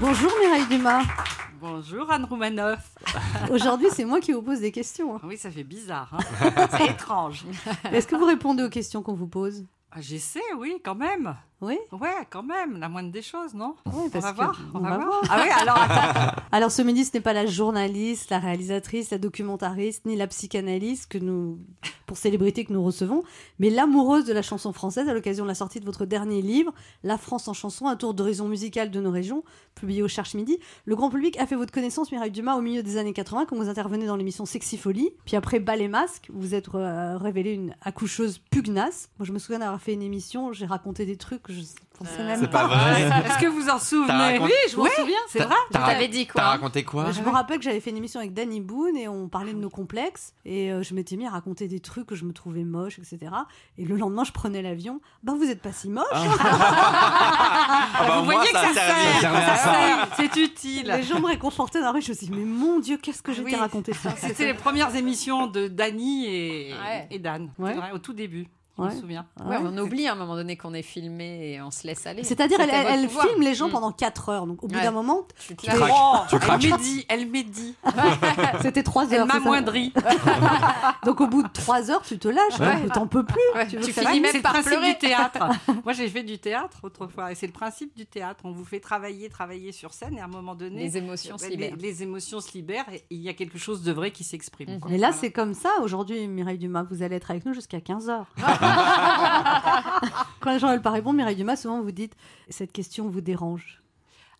Bonjour Mireille Dumas. Bonjour Anne Roumanoff. Aujourd'hui, c'est moi qui vous pose des questions. hein. Oui, ça fait bizarre. hein. C'est étrange. Est-ce que vous répondez aux questions qu'on vous pose? Ah, J'essaie, oui, quand même. Oui Ouais, quand même, la moindre des choses, non? Oui, On parce va que- voir. on On va va voir. voir. Ah oui, alors attends. Alors ce midi, ce n'est pas la journaliste, la réalisatrice, la documentariste, ni la psychanalyste que nous, pour célébrité que nous recevons, mais l'amoureuse de la chanson française à l'occasion de la sortie de votre dernier livre, La France en chanson, un tour d'horizon musical de nos régions, publié au Cherche Midi. Le grand public a fait votre connaissance, Mireille Dumas, au milieu des années 80, quand vous intervenez dans l'émission Sexy Folie. Puis après Bal et Masque, vous êtes euh, révélée une accoucheuse pugnace. Moi, je me souviens d'avoir fait une émission, j'ai raconté des trucs que je pensais même C'est pas vrai. Est-ce que vous en souvenez raconté- Oui, je m'en Ouais. souviens, c'est vrai. T'as Vous t'avais dit quoi T'as raconté quoi Je me rappelle que j'avais fait une émission avec Danny Boone et on parlait de nos complexes et euh, je m'étais mis à raconter des trucs que je me trouvais moches, etc. Et le lendemain, je prenais l'avion. Bah, vous êtes pas si moche. Ah bah, Vous au moins, voyez que ça sert, ça sert, c'est utile. Les gens me réconfortaient dans la rue. Je me suis dit, mais mon Dieu, qu'est-ce que j'étais Oui. raconté ça? C'était les premières émissions de Dany et, Ouais. et d'Anne, Ouais. c'est vrai, au tout début. Je Ouais. me souviens. Ouais, on oublie à un moment donné qu'on est filmé et on se laisse aller. C'est-à-dire, elle, elle- elle filme les gens Mm. pendant 4 heures. Donc, au bout Ouais. d'un moment, Tu te tu lâches. craques. Oh, Tu elle médit, elle médit, c'était 3 elle heures. ça m'amoindrit. Donc, au bout de 3 heures, tu te lâches. Ouais. T'en peux plus. Ouais, Tu tu finis même par principe pleurer. du théâtre. Moi, j'ai fait du théâtre autrefois, et c'est le principe du théâtre. On vous fait travailler, travailler sur scène, et à un moment donné, Les émotions se libèrent. les émotions se libèrent, et il y a quelque chose de vrai qui s'exprime. Et là, c'est comme ça. Aujourd'hui, Mireille Dumas, vous allez être avec nous jusqu'à 15h. Quand les gens veulent pas répondre, Mireille Dumas, souvent vous dites Cette question vous dérange.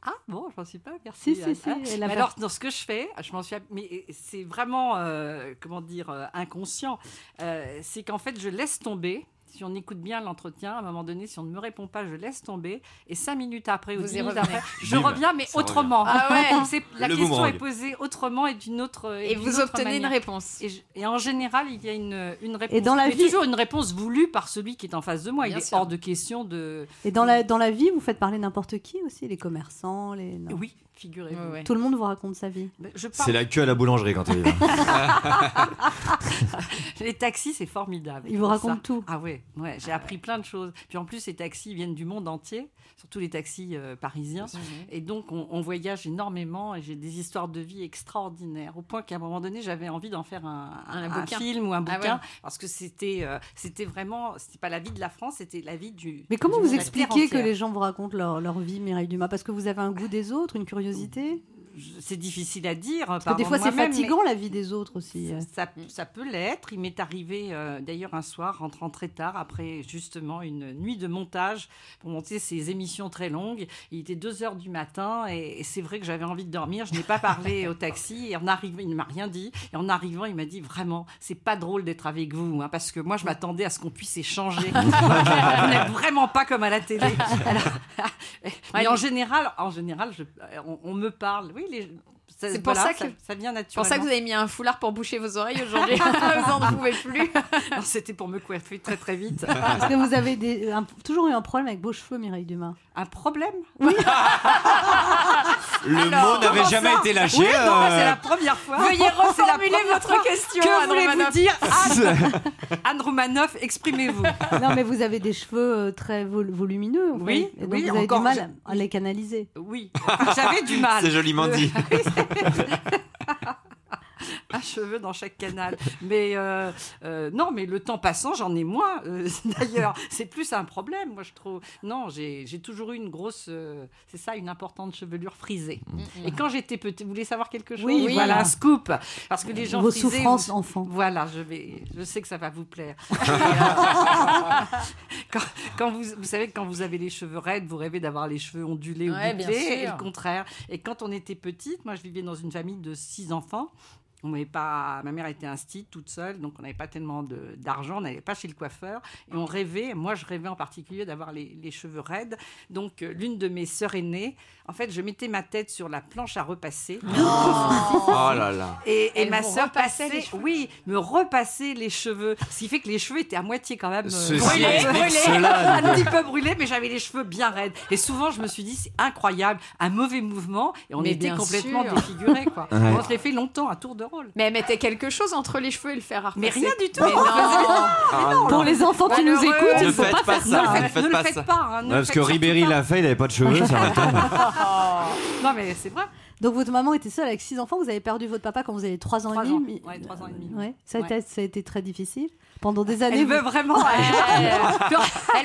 Ah bon, je m'en suis pas aperçue. Si, si, si. Hein. elle a Mais alors, dans ce que je fais, je m'en suis. Mais c'est vraiment, euh, comment dire, euh, inconscient. Euh, c'est qu'en fait, je laisse tomber. Si on écoute bien l'entretien, à un moment donné, si on ne me répond pas, je laisse tomber. Et cinq minutes après ou Vous dix minutes après, je reviens, mais ça autrement. Ah ouais. La Le question boomerang. est posée autrement et d'une autre. Et d'une vous autre obtenez une réponse. Et, je- et en général, il y a une, une réponse. Et dans la mais vie- toujours une réponse voulue par celui qui est en face de moi. Bien il est sûr. hors de question de. Et dans la, dans la vie, vous faites parler n'importe qui aussi, les commerçants, les. non. Oui, figurez-vous. Ouais, ouais. Tout le monde vous raconte sa vie. Je C'est la queue à la boulangerie quand tu Les taxis, c'est formidable. Ils vous racontent ça. tout. Ah ouais, ouais j'ai appris plein de choses. Puis en plus, les taxis viennent du monde entier, surtout les taxis euh, parisiens. Mhm. Et donc, on, on voyage énormément et j'ai des histoires de vie extraordinaires. Au point qu'à un moment donné, j'avais envie d'en faire un, Un film ou un Ah bouquin. ouais. Parce que c'était euh, c'était vraiment, c'était pas la vie de la France, c'était la vie du. Mais comment du vous expliquez que les gens vous racontent leur, leur vie, Mireille Dumas? Parce que vous avez un goût des autres, une curiosité Je- C'est difficile à dire. Parce que des fois, c'est fatigant la vie des autres aussi. euh. Ça, ça peut l'être. Il m'est arrivé euh, d'ailleurs un soir, rentrant très tard, après justement une nuit de montage pour monter ces émissions très longues. Il était 2 heures du matin et, et c'est vrai que j'avais envie de dormir. Je n'ai pas parlé au taxi et en arrivant, il ne m'a rien dit. Et en arrivant, il m'a dit vraiment, c'est pas drôle d'être avec vous hein, parce que moi, je m'attendais à ce qu'on puisse échanger. vous n'êtes vraiment pas comme à la télé. Alors, mais en général, en général, je- on, on me parle. Oui, les. ça- C'est pour voilà, ça que- ça vient naturellement. C'est pour ça que vous avez mis un foulard pour boucher vos oreilles aujourd'hui. vous en pouvez plus. C'était pour me coiffer très très vite. Est-ce que vous avez des- un- toujours eu un problème avec vos cheveux, Mireille Dumas Un problème? Le mot n'avait jamais été lâché. Oui, non, euh, c'est la première fois. Veuillez C'est reformuler votre fois. question. Que voulez-vous dire Anne, Anne Romanoff, exprimez-vous. Non, mais vous avez des cheveux euh, très vol- volumineux. en fait. Oui, Et donc oui, vous avez encore, du mal j'ai- à les canaliser. Oui, j'avais du mal. C'est joliment dit. un cheveu dans chaque canal. Mais euh, euh, non, mais le temps passant, j'en ai moins. euh, D'ailleurs, c'est plus un problème, moi je trouve. Non, j'ai toujours eu une grosse, c'est ça, une importante chevelure frisée. Et quand j'étais petite, vous voulez savoir quelque chose? Oui, oui. voilà, un scoop, parce que les gens Vos frisés, souffrances vous- enfants. Voilà, je vais, je sais que ça va vous plaire. Quand, quand vous, vous savez que quand vous avez les cheveux raides, vous rêvez d'avoir les cheveux ondulés Ouais, ou bouclés, et le contraire. Et quand on était petite, moi je vivais dans une famille de six enfants. On n'avait pas, ma mère était instite toute seule, donc on n'avait pas tellement de- d'argent, on n'allait pas chez le coiffeur. Et on rêvait, moi je rêvais en particulier d'avoir les, les cheveux raides. Donc euh, l'une de mes sœurs aînées, en fait, je mettais ma tête sur la planche à repasser. Oh là là. Et, ma sœur passait, les oui, me repassait les cheveux. Ce qui fait que les cheveux étaient à moitié quand même euh, brûlés, brûlés, un petit peu brûlés, mais j'avais les cheveux bien raides. Et souvent, je me suis dit, c'est incroyable, un mauvais mouvement, et on Mais était complètement sûr. défigurés. Quoi. On se les fait longtemps, à tour de rôle. Drôle. Mais elle mettait quelque chose entre les cheveux et le fer à Mais rien du tout. Mais non. Ah, non. Pour les enfants qui nous écoutent, il Ne faut faites pas pas faire ça. Ne Ne faites le pas faites ça. pas. hein, parce que Ribéry l'a fait, il avait pas de cheveux, ça. Non, mais c'est vrai. Donc votre maman était seule avec six enfants. Vous avez perdu votre papa quand vous avez trois ans Trois et ans. demi. Ouais, trois ans et demi. Ouais. Ça, a Ouais. été, ça a été très difficile. Pendant des années, Elle vous- veut vraiment.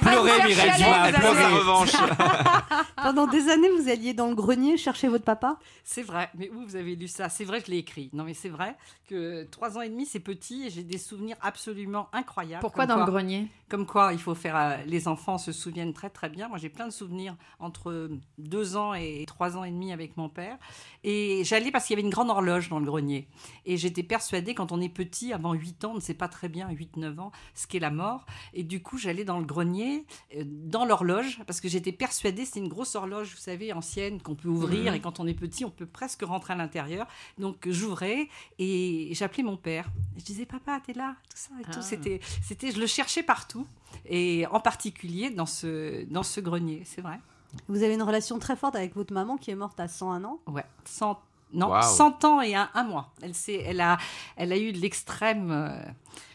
Pleurer, Mireille sa revanche. pendant des années, vous alliez dans le grenier chercher votre papa? C'est vrai, mais où vous avez lu ça? C'est vrai, je l'ai écrit. Non, mais c'est vrai que trois ans et demi, c'est petit et j'ai des souvenirs absolument incroyables. Pourquoi dans le grenier? Comme quoi, il faut faire. euh, les enfants se souviennent très très bien. Moi, j'ai plein de souvenirs entre deux ans et trois ans et demi avec mon père. Et j'allais parce qu'il y avait une grande horloge dans le grenier. Et j'étais persuadée, quand on est petit, avant 8 ans, on ne sait pas très bien, 8-9 ans, ce qu'est la mort. Et du coup, j'allais dans le grenier, euh, dans l'horloge, parce que j'étais persuadée, c'était une grosse horloge, vous savez, ancienne, qu'on peut ouvrir. Et quand on est petit, on peut presque rentrer à l'intérieur. Donc, j'ouvrais et j'appelais mon père. Je disais, papa, t'es là Tout ça et Ah. tout. C'était, c'était, je le cherchais partout. Et en particulier dans ce, dans ce grenier, c'est vrai. Vous avez une relation très forte avec votre maman qui est morte à 101 ans? Ouais, 100, non. 100 ans et un, un mois. Elle, s'est- elle, a, elle a eu de l'extrême, euh,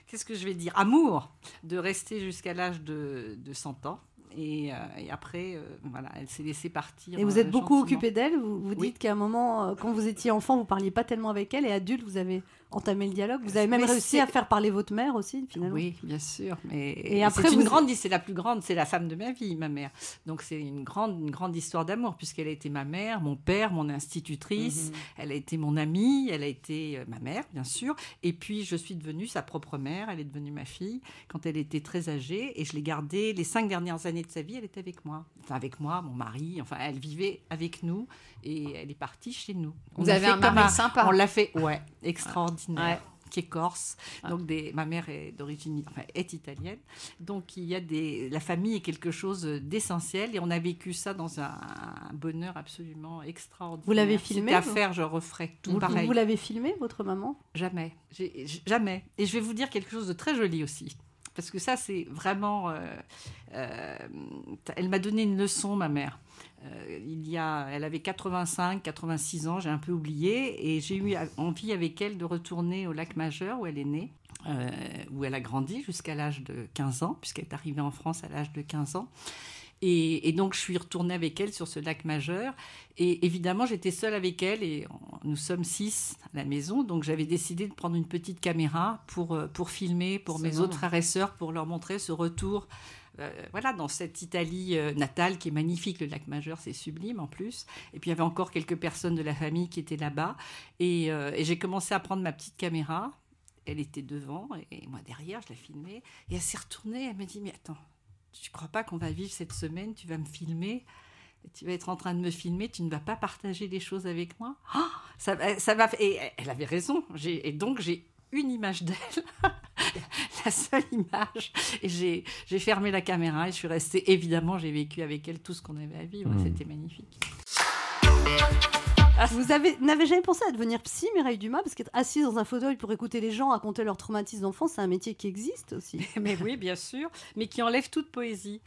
qu'est-ce que je vais dire, amour de rester jusqu'à l'âge de, de 100 ans. Et, euh, et après, euh, voilà, elle s'est laissée partir. Et vous euh, êtes beaucoup occupé d'elle? Vous, vous Oui. dites qu'à un moment, quand vous étiez enfant, vous parliez pas tellement avec elle, et adulte, vous avez entamé le dialogue. Vous avez même Mais réussi à faire parler votre mère aussi, finalement. Oui, bien sûr. Mais Et et après, c'est une vous- grande, c'est la plus grande, c'est la femme de ma vie, ma mère. Donc c'est une grande, une grande histoire d'amour puisqu'elle a été ma mère, mon père, mon institutrice. Elle a été mon amie, elle a été euh, ma mère, bien sûr. Et puis je suis devenue sa propre mère. Elle est devenue ma fille quand elle était très âgée et je l'ai gardée les cinq dernières années de sa vie. Elle était avec moi, enfin avec moi, mon mari. Enfin, elle vivait avec nous et elle est partie chez nous. On Vous avez fait un mari sympa. On l'a fait, ouais, extraordinaire. Ouais. Qui est corse, Ah. donc des, ma mère est d'origine, enfin est italienne, donc il y a des, la famille est quelque chose d'essentiel et on a vécu ça dans un, un bonheur absolument extraordinaire. Vous l'avez filmé, à faire, je referais tout Vous, pareil. vous l'avez filmé, votre maman? Jamais, jamais. Et je vais vous dire quelque chose de très joli aussi. Parce que ça, c'est vraiment. euh, euh, elle m'a donné une leçon, ma mère. Euh, il y a, elle avait 85, 86 ans, j'ai un peu oublié, et j'ai eu envie avec elle de retourner au lac Majeur où elle est née, euh, où elle a grandi jusqu'à l'âge de 15 ans, puisqu'elle est arrivée en France à l'âge de 15 ans. Et, et donc, je suis retournée avec elle sur ce lac majeur. Et évidemment, j'étais seule avec elle et on- nous sommes six à la maison. Donc, j'avais décidé de prendre une petite caméra pour, euh, pour filmer pour mes autres frères et sœurs, pour leur montrer ce retour. Euh, voilà, dans cette Italie euh, natale qui est magnifique, le lac Majeur, c'est sublime en plus. Et puis il y avait encore quelques personnes de la famille qui étaient là-bas. Et, euh, et j'ai commencé à prendre ma petite caméra. Elle était devant et moi derrière, je la filmais. Et elle s'est retournée, elle m'a dit Mais attends, tu crois pas qu'on va vivre cette semaine? Tu vas me filmer? Tu vas être en train de me filmer, tu ne vas pas partager des choses avec moi? Ah, ça, ça va. Et elle avait raison. Et donc j'ai une image d'elle, la seule image. Et j'ai j'ai fermé la caméra et je suis restée. Évidemment, j'ai vécu avec elle tout ce qu'on avait à vivre. Mmh. C'était magnifique. Vous avez- n'avez jamais pensé à devenir psy, Mireille Dumas Parce qu'être assise dans un fauteuil pour écouter les gens raconter leurs traumatismes d'enfance, c'est un métier qui existe aussi. mais oui, bien sûr, mais qui enlève toute poésie.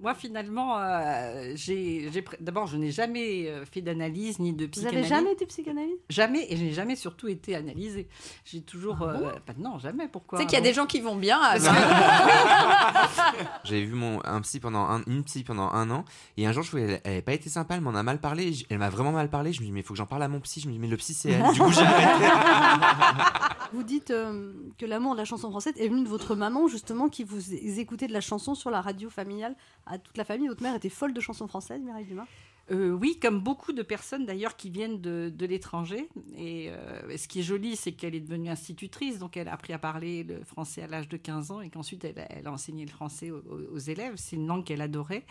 Moi, finalement, euh, j'ai d'abord, je n'ai jamais euh, fait d'analyse ni de Vous psychanalyse. avez jamais été psychanalyste? Jamais, et je n'ai jamais surtout été analysée. J'ai toujours. Ah euh, bah non, jamais. Pourquoi Tu sais qu'il y a des gens qui vont bien. J'ai vu mon, un psy pendant un, une psy pendant un an et un jour je trouvais elle, elle avait pas été sympa, elle m'en a mal parlé, elle m'a vraiment mal parlé. Je me dis mais il faut que j'en parle à mon psy. Je me dis mais le psy c'est elle. Du coup j'ai arrêté. Vous dites euh, que l'amour de la chanson française est venu de votre maman, justement, qui vous écoutait de la chanson sur la radio familiale à toute la famille. Votre mère était folle de chansons françaises, Mireille Dumas? Euh, oui, comme beaucoup de personnes d'ailleurs qui viennent de, de l'étranger. Et euh, ce qui est joli, c'est qu'elle est devenue institutrice, donc elle a appris à parler le français à l'âge de 15 ans et qu'ensuite elle, a- elle a enseigné le français aux, élèves. C'est une langue qu'elle adorait.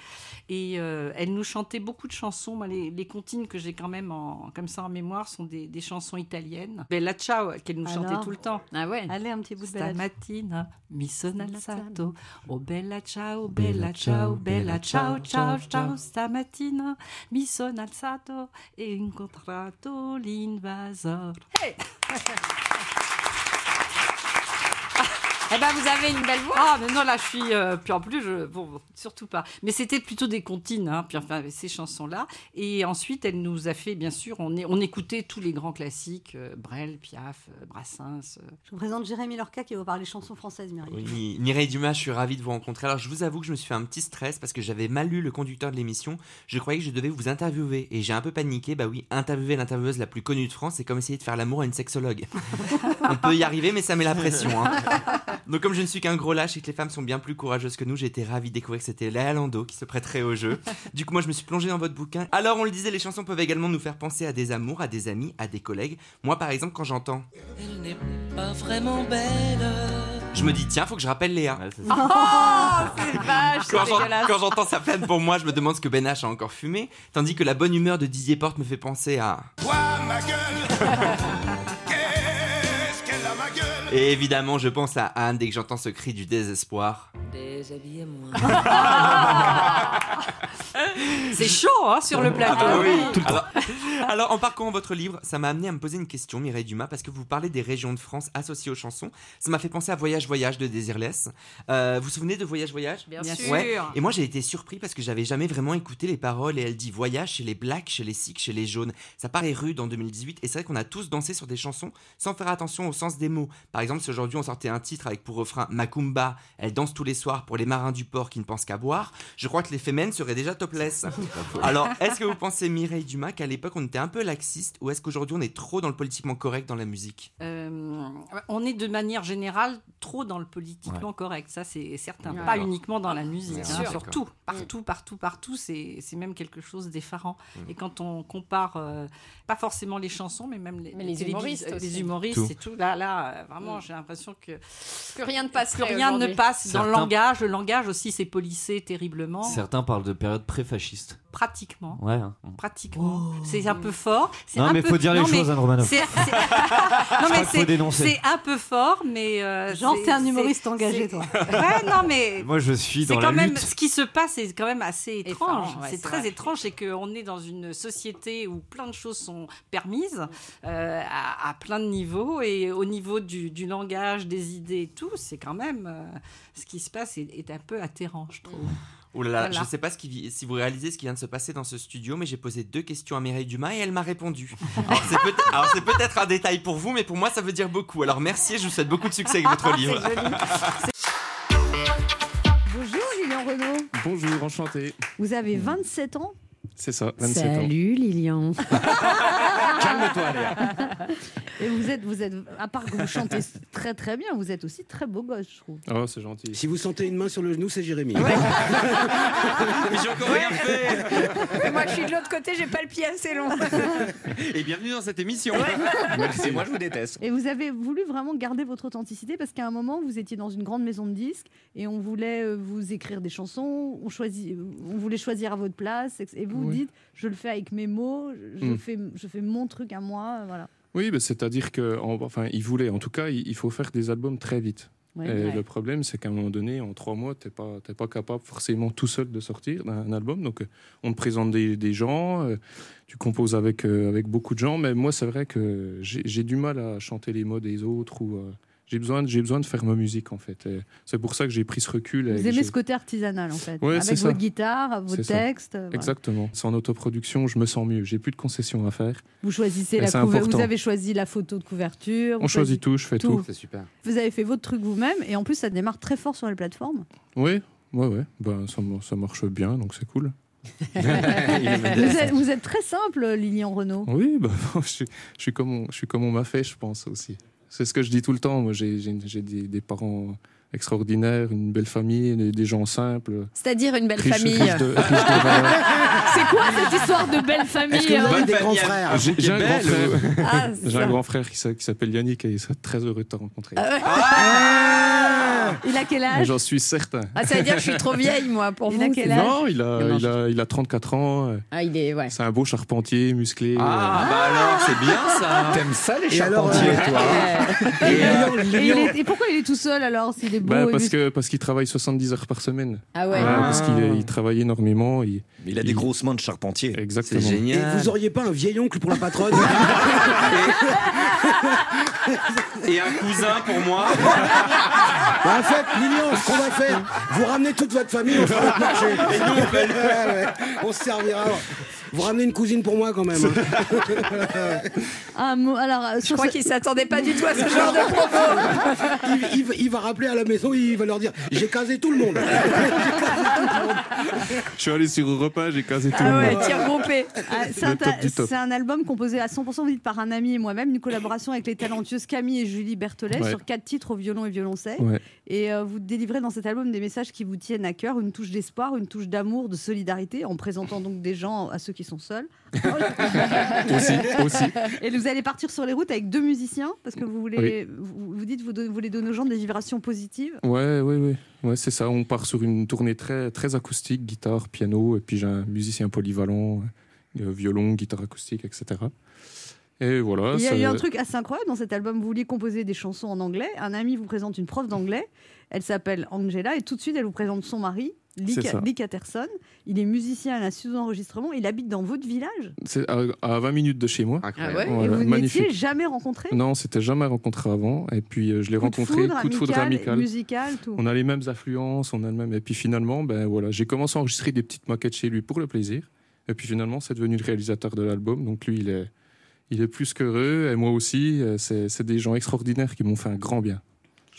Et euh, elle nous chantait beaucoup de chansons. Moi, les, les comptines que j'ai quand même en, comme ça en mémoire sont des, des chansons italiennes. Bella Ciao, qu'elle nous chantait Alors tout le temps. Ah ouais. Allez, un petit bout de belle Stamattina mi sono alzato, oh bella ciao, bella ciao, bella ciao, ciao, ciao, stamattina mi sono alzato e incontrato l'invasor. Eh ben, vous avez une belle voix. Ah, mais non, là, je suis. euh, puis en plus, je, bon, bon, surtout pas. Mais c'était plutôt des comptines, hein, puis enfin, ces chansons-là. Et ensuite, elle nous a fait, bien sûr, on, est, on écoutait tous les grands classiques euh, Brel, Piaf, euh, Brassens. euh. Je vous présente Jérémy Lorca qui va vous parler chansons françaises, Mireille. Oui, Mireille Dumas, je suis ravi de vous rencontrer. Alors, je vous avoue que je me suis fait un petit stress parce que j'avais mal lu le conducteur de l'émission. Je croyais que je devais vous interviewer et j'ai un peu paniqué. Bah oui, interviewer l'intervieweuse la plus connue de France, c'est comme essayer de faire l'amour à une sexologue. On peut y arriver, mais ça met la pression. hein. Donc, comme je ne suis qu'un gros lâche et que les femmes sont bien plus courageuses que nous, j'ai été ravi de découvrir que c'était Léa Lando qui se prêterait au jeu. Du coup, moi, je me suis plongé dans votre bouquin. Alors, on le disait, les chansons peuvent également nous faire penser à des amours, à des amis, à des collègues. Moi, par exemple, quand j'entends. Elle n'est pas vraiment belle. Je me dis, tiens, faut que je rappelle Léa. Ouais, c'est ça. Oh, c'est vache, Quand c'est j'en- dégueulasse. quand j'entends sa plainte pour moi, je me demande ce que Ben H a encore fumé, tandis que la bonne humeur de Didier Porte me fait penser à. Quoi, ma gueule Et évidemment, je pense à Anne dès que j'entends ce cri du désespoir. Déshabillez-moi. C'est chaud, hein, sur le plateau. Ah bah oui. alors, alors, en parcourant votre livre, ça m'a amené à me poser une question, Mireille Dumas, parce que vous parlez des régions de France associées aux chansons. Ça m'a fait penser à Voyage Voyage de Désirless. Euh, vous vous souvenez de Voyage Voyage? Bien, Bien sûr. sûr. Ouais. Et moi j'ai été surpris parce que j'avais jamais vraiment écouté les paroles et elle dit voyage chez les blacks, chez les sikhs, chez les jaunes. Ça paraît rude en 2018 et c'est vrai qu'on a tous dansé sur des chansons sans faire attention au sens des mots. Par exemple, si aujourd'hui on sortait un titre avec pour refrain Macumba, elle danse tous les soirs pour les marins du port qui ne pensent qu'à boire, je crois que les femmes seraient déjà topless. Alors, est-ce que vous pensez Mireille Dumas qu'à l'époque on était un peu laxiste ou est-ce qu'aujourd'hui on est trop dans le politiquement correct dans la musique? Euh, on est de manière générale trop dans le politiquement correct, ça c'est certain. Ouais. Pas uniquement dans la musique, hein, sûr. surtout, partout, partout, partout, c'est c'est même quelque chose d'effarant. Et quand on compare, euh, pas forcément les chansons, mais même les, Mais les télévis- humoristes euh, aussi. les humoristes Tout. et tout, là, là, vraiment, Mm. j'ai l'impression que Que rien ne passe. plus rien ne passe dans le langage. Le langage aussi, c'est policé terriblement, Certains parlent de période pré-fasciste. pratiquement. Ouais. hein. Pratiquement. C'est un peu fort. Non, un mais peu- faut dire les non, mais choses, Anne Romanoff. c'est- c'est- non, crois mais qu'il faut c'est dénoncer. c'est un peu fort, mais. euh, Genre, c'est- t'es un c'est- humoriste engagé, c'est- toi. Ouais, non, mais. Moi, je suis C'est dans la quand même ce qui se passe, c'est quand même assez étrange. Ouais, c'est c'est très vrai. étrange, c'est qu'on est dans une société où plein de choses sont permises euh, à, à plein de niveaux et au niveau du, du langage, des idées et tout, c'est quand même euh, ce qui se passe est, est un peu atterrant, je trouve. Oh là là, Voilà. je sais pas ce qui, vi- si vous réalisez ce qui vient de se passer dans ce studio, mais j'ai posé deux questions à Mireille Dumas et elle m'a répondu. Alors c'est peut- alors, c'est peut-être un détail pour vous, mais pour moi ça veut dire beaucoup. Alors merci et je vous souhaite beaucoup de succès avec votre livre. C'est joli. Bonjour Lilian Renaud. Bonjour, enchanté. Vous avez 27 ans? C'est ça, 27 ans. Salut Lilian. Calme-toi, Léa. Et vous êtes, vous êtes, à part que vous chantez très très bien, vous êtes aussi très beau gosse, je trouve. Oh, c'est gentil. Si vous sentez une main sur le genou, c'est Jérémy. Mais j'ai encore rien fait Moi, je suis de l'autre côté, j'ai pas le pied assez long. Et bienvenue dans cette émission Merci. moi, je vous déteste. Et vous avez voulu vraiment garder votre authenticité parce qu'à un moment, vous étiez dans une grande maison de disques et on voulait euh, vous écrire des chansons, on, choisit, on voulait choisir à votre place et- vous Oui. dites, je le fais avec mes mots, je, Mm. fais, je fais mon truc à moi, voilà. Oui, c'est-à-dire que, en- enfin, il voulait. En tout cas, il, faut faire des albums très vite. Ouais. Et Ouais. le problème, c'est qu'à un moment donné, en trois mois, t'es pas, t'es pas capable forcément tout seul de sortir d'un album. Donc, euh, on te présente des, des gens, euh, tu composes avec, euh, avec beaucoup de gens. Mais moi, c'est vrai que j'ai du mal à chanter les mots des autres ou j'ai besoin, j'ai besoin de faire ma musique en fait. Et C'est pour ça que j'ai pris ce recul. Vous aimez ce côté artisanal en fait, Ouais, c'est avec ça. votre guitare, vos C'est textes. voilà. Exactement. Sans autoproduction, je me sens mieux. J'ai plus de concessions à faire. Vous choisissez Et la c'est couver- important. vous avez choisi la photo de couverture. On choisit tout, je fais tout. tout. C'est super. Vous avez fait votre truc vous-même et en plus ça démarre très fort sur les plateformes. Oui, ouais, ouais. Ben, ça, marche bien, donc c'est cool. vous, êtes, vous êtes très simple, Lilian Renault. Oui, bah, je, suis, je, suis comme on, je suis comme on m'a fait, je pense aussi. C'est ce que je dis tout le temps. Moi, j'ai j'ai- j'ai des, des parents extraordinaires, une belle famille, des, des gens simples. C'est-à-dire une belle famille. C'est quoi cette histoire de belle famille Est-ce que vous hein avez des grands frères J'ai j'ai un, grand frère- Ah, j'ai un ça. grand frère qui s'a- qui s'appelle Yannick et il serait très heureux de te rencontrer. Il a quel âge? J'en suis certain. Ah, ça veut dire que je suis trop vieille, moi, pour Il vous. a quel c'est- âge? Non, il a, il, a, il a 34 ans. Ah, il est, ouais. C'est un beau charpentier, musclé. Ah bah alors, c'est bien ça T'aimes ça, les Et charpentiers, toi Et et, il est- et pourquoi il est tout seul alors s'il est beau Bah, et parce que parce qu'il travaille 70 heures par semaine. Ah ouais. Parce qu'il il travaille énormément. il- Il a des grosses mains de charpentier. C'est Exactement. et génial. vous auriez pas un vieil oncle pour la patronne? Et un cousin pour moi Bah, en fait, Lilian, ce qu'on va faire, vous ramenez toute votre famille, on fera notre marché. Ouais, ouais, on se servira. Vous ramenez une cousine pour moi quand même. hein. Alors, euh, Je sur crois ce- qu'il s'attendait pas du tout à ce genre de propos. Il, il va- il va rappeler à la maison, il va leur dire J'ai casé tout le monde. Je suis allé sur Europa, j'ai casé tout Ah le ouais, monde. tir groupé. Ah, c'est Le un, top du top. c'est un album composé à 100% vous dites, par un ami et moi-même, une collaboration avec les talentueuses Camille et Julie Berthollet Ouais. sur quatre titres au violon et violoncelle. Ouais. Et euh, vous délivrez dans cet album des messages qui vous tiennent à cœur, une touche d'espoir, une touche d'amour, de solidarité, en présentant donc des gens à ceux qui sont seuls. Aussi, aussi. Et vous allez partir sur les routes avec deux musiciens parce que vous voulez, vous, vous dites vous, voulez donner aux gens des vibrations positives. Ouais, ouais, ouais. Ouais, c'est ça. On part sur une tournée très, très acoustique, guitare, piano, et puis j'ai un musicien polyvalent, euh, violon, guitare acoustique, etc. Et voilà. Il y a ça- eu un truc assez incroyable dans cet album. Vous vouliez composer des chansons en anglais. Un ami vous présente une prof d'anglais. Elle s'appelle Angela et tout de suite elle vous présente son mari, Catterson. Il est musicien à la sous-enregistrement. Il habite dans votre village. C'est à, à 20 minutes de chez moi. Incroyable. Ah ouais et Voilà, vous ne magnifique. l'étiez jamais rencontré? Non, on s'était jamais rencontré avant. Et puis euh, je l'ai rencontré, foudre, coup de foudre amical, musical, tout. On a les mêmes influences, on a le même. Et puis finalement, ben voilà, j'ai commencé à enregistrer des petites maquettes chez lui pour le plaisir. Et puis finalement, c'est devenu le réalisateur de l'album. Donc lui, il est, il est plus qu'heureux. Et moi aussi, euh, c'est des gens extraordinaires qui m'ont fait un grand bien.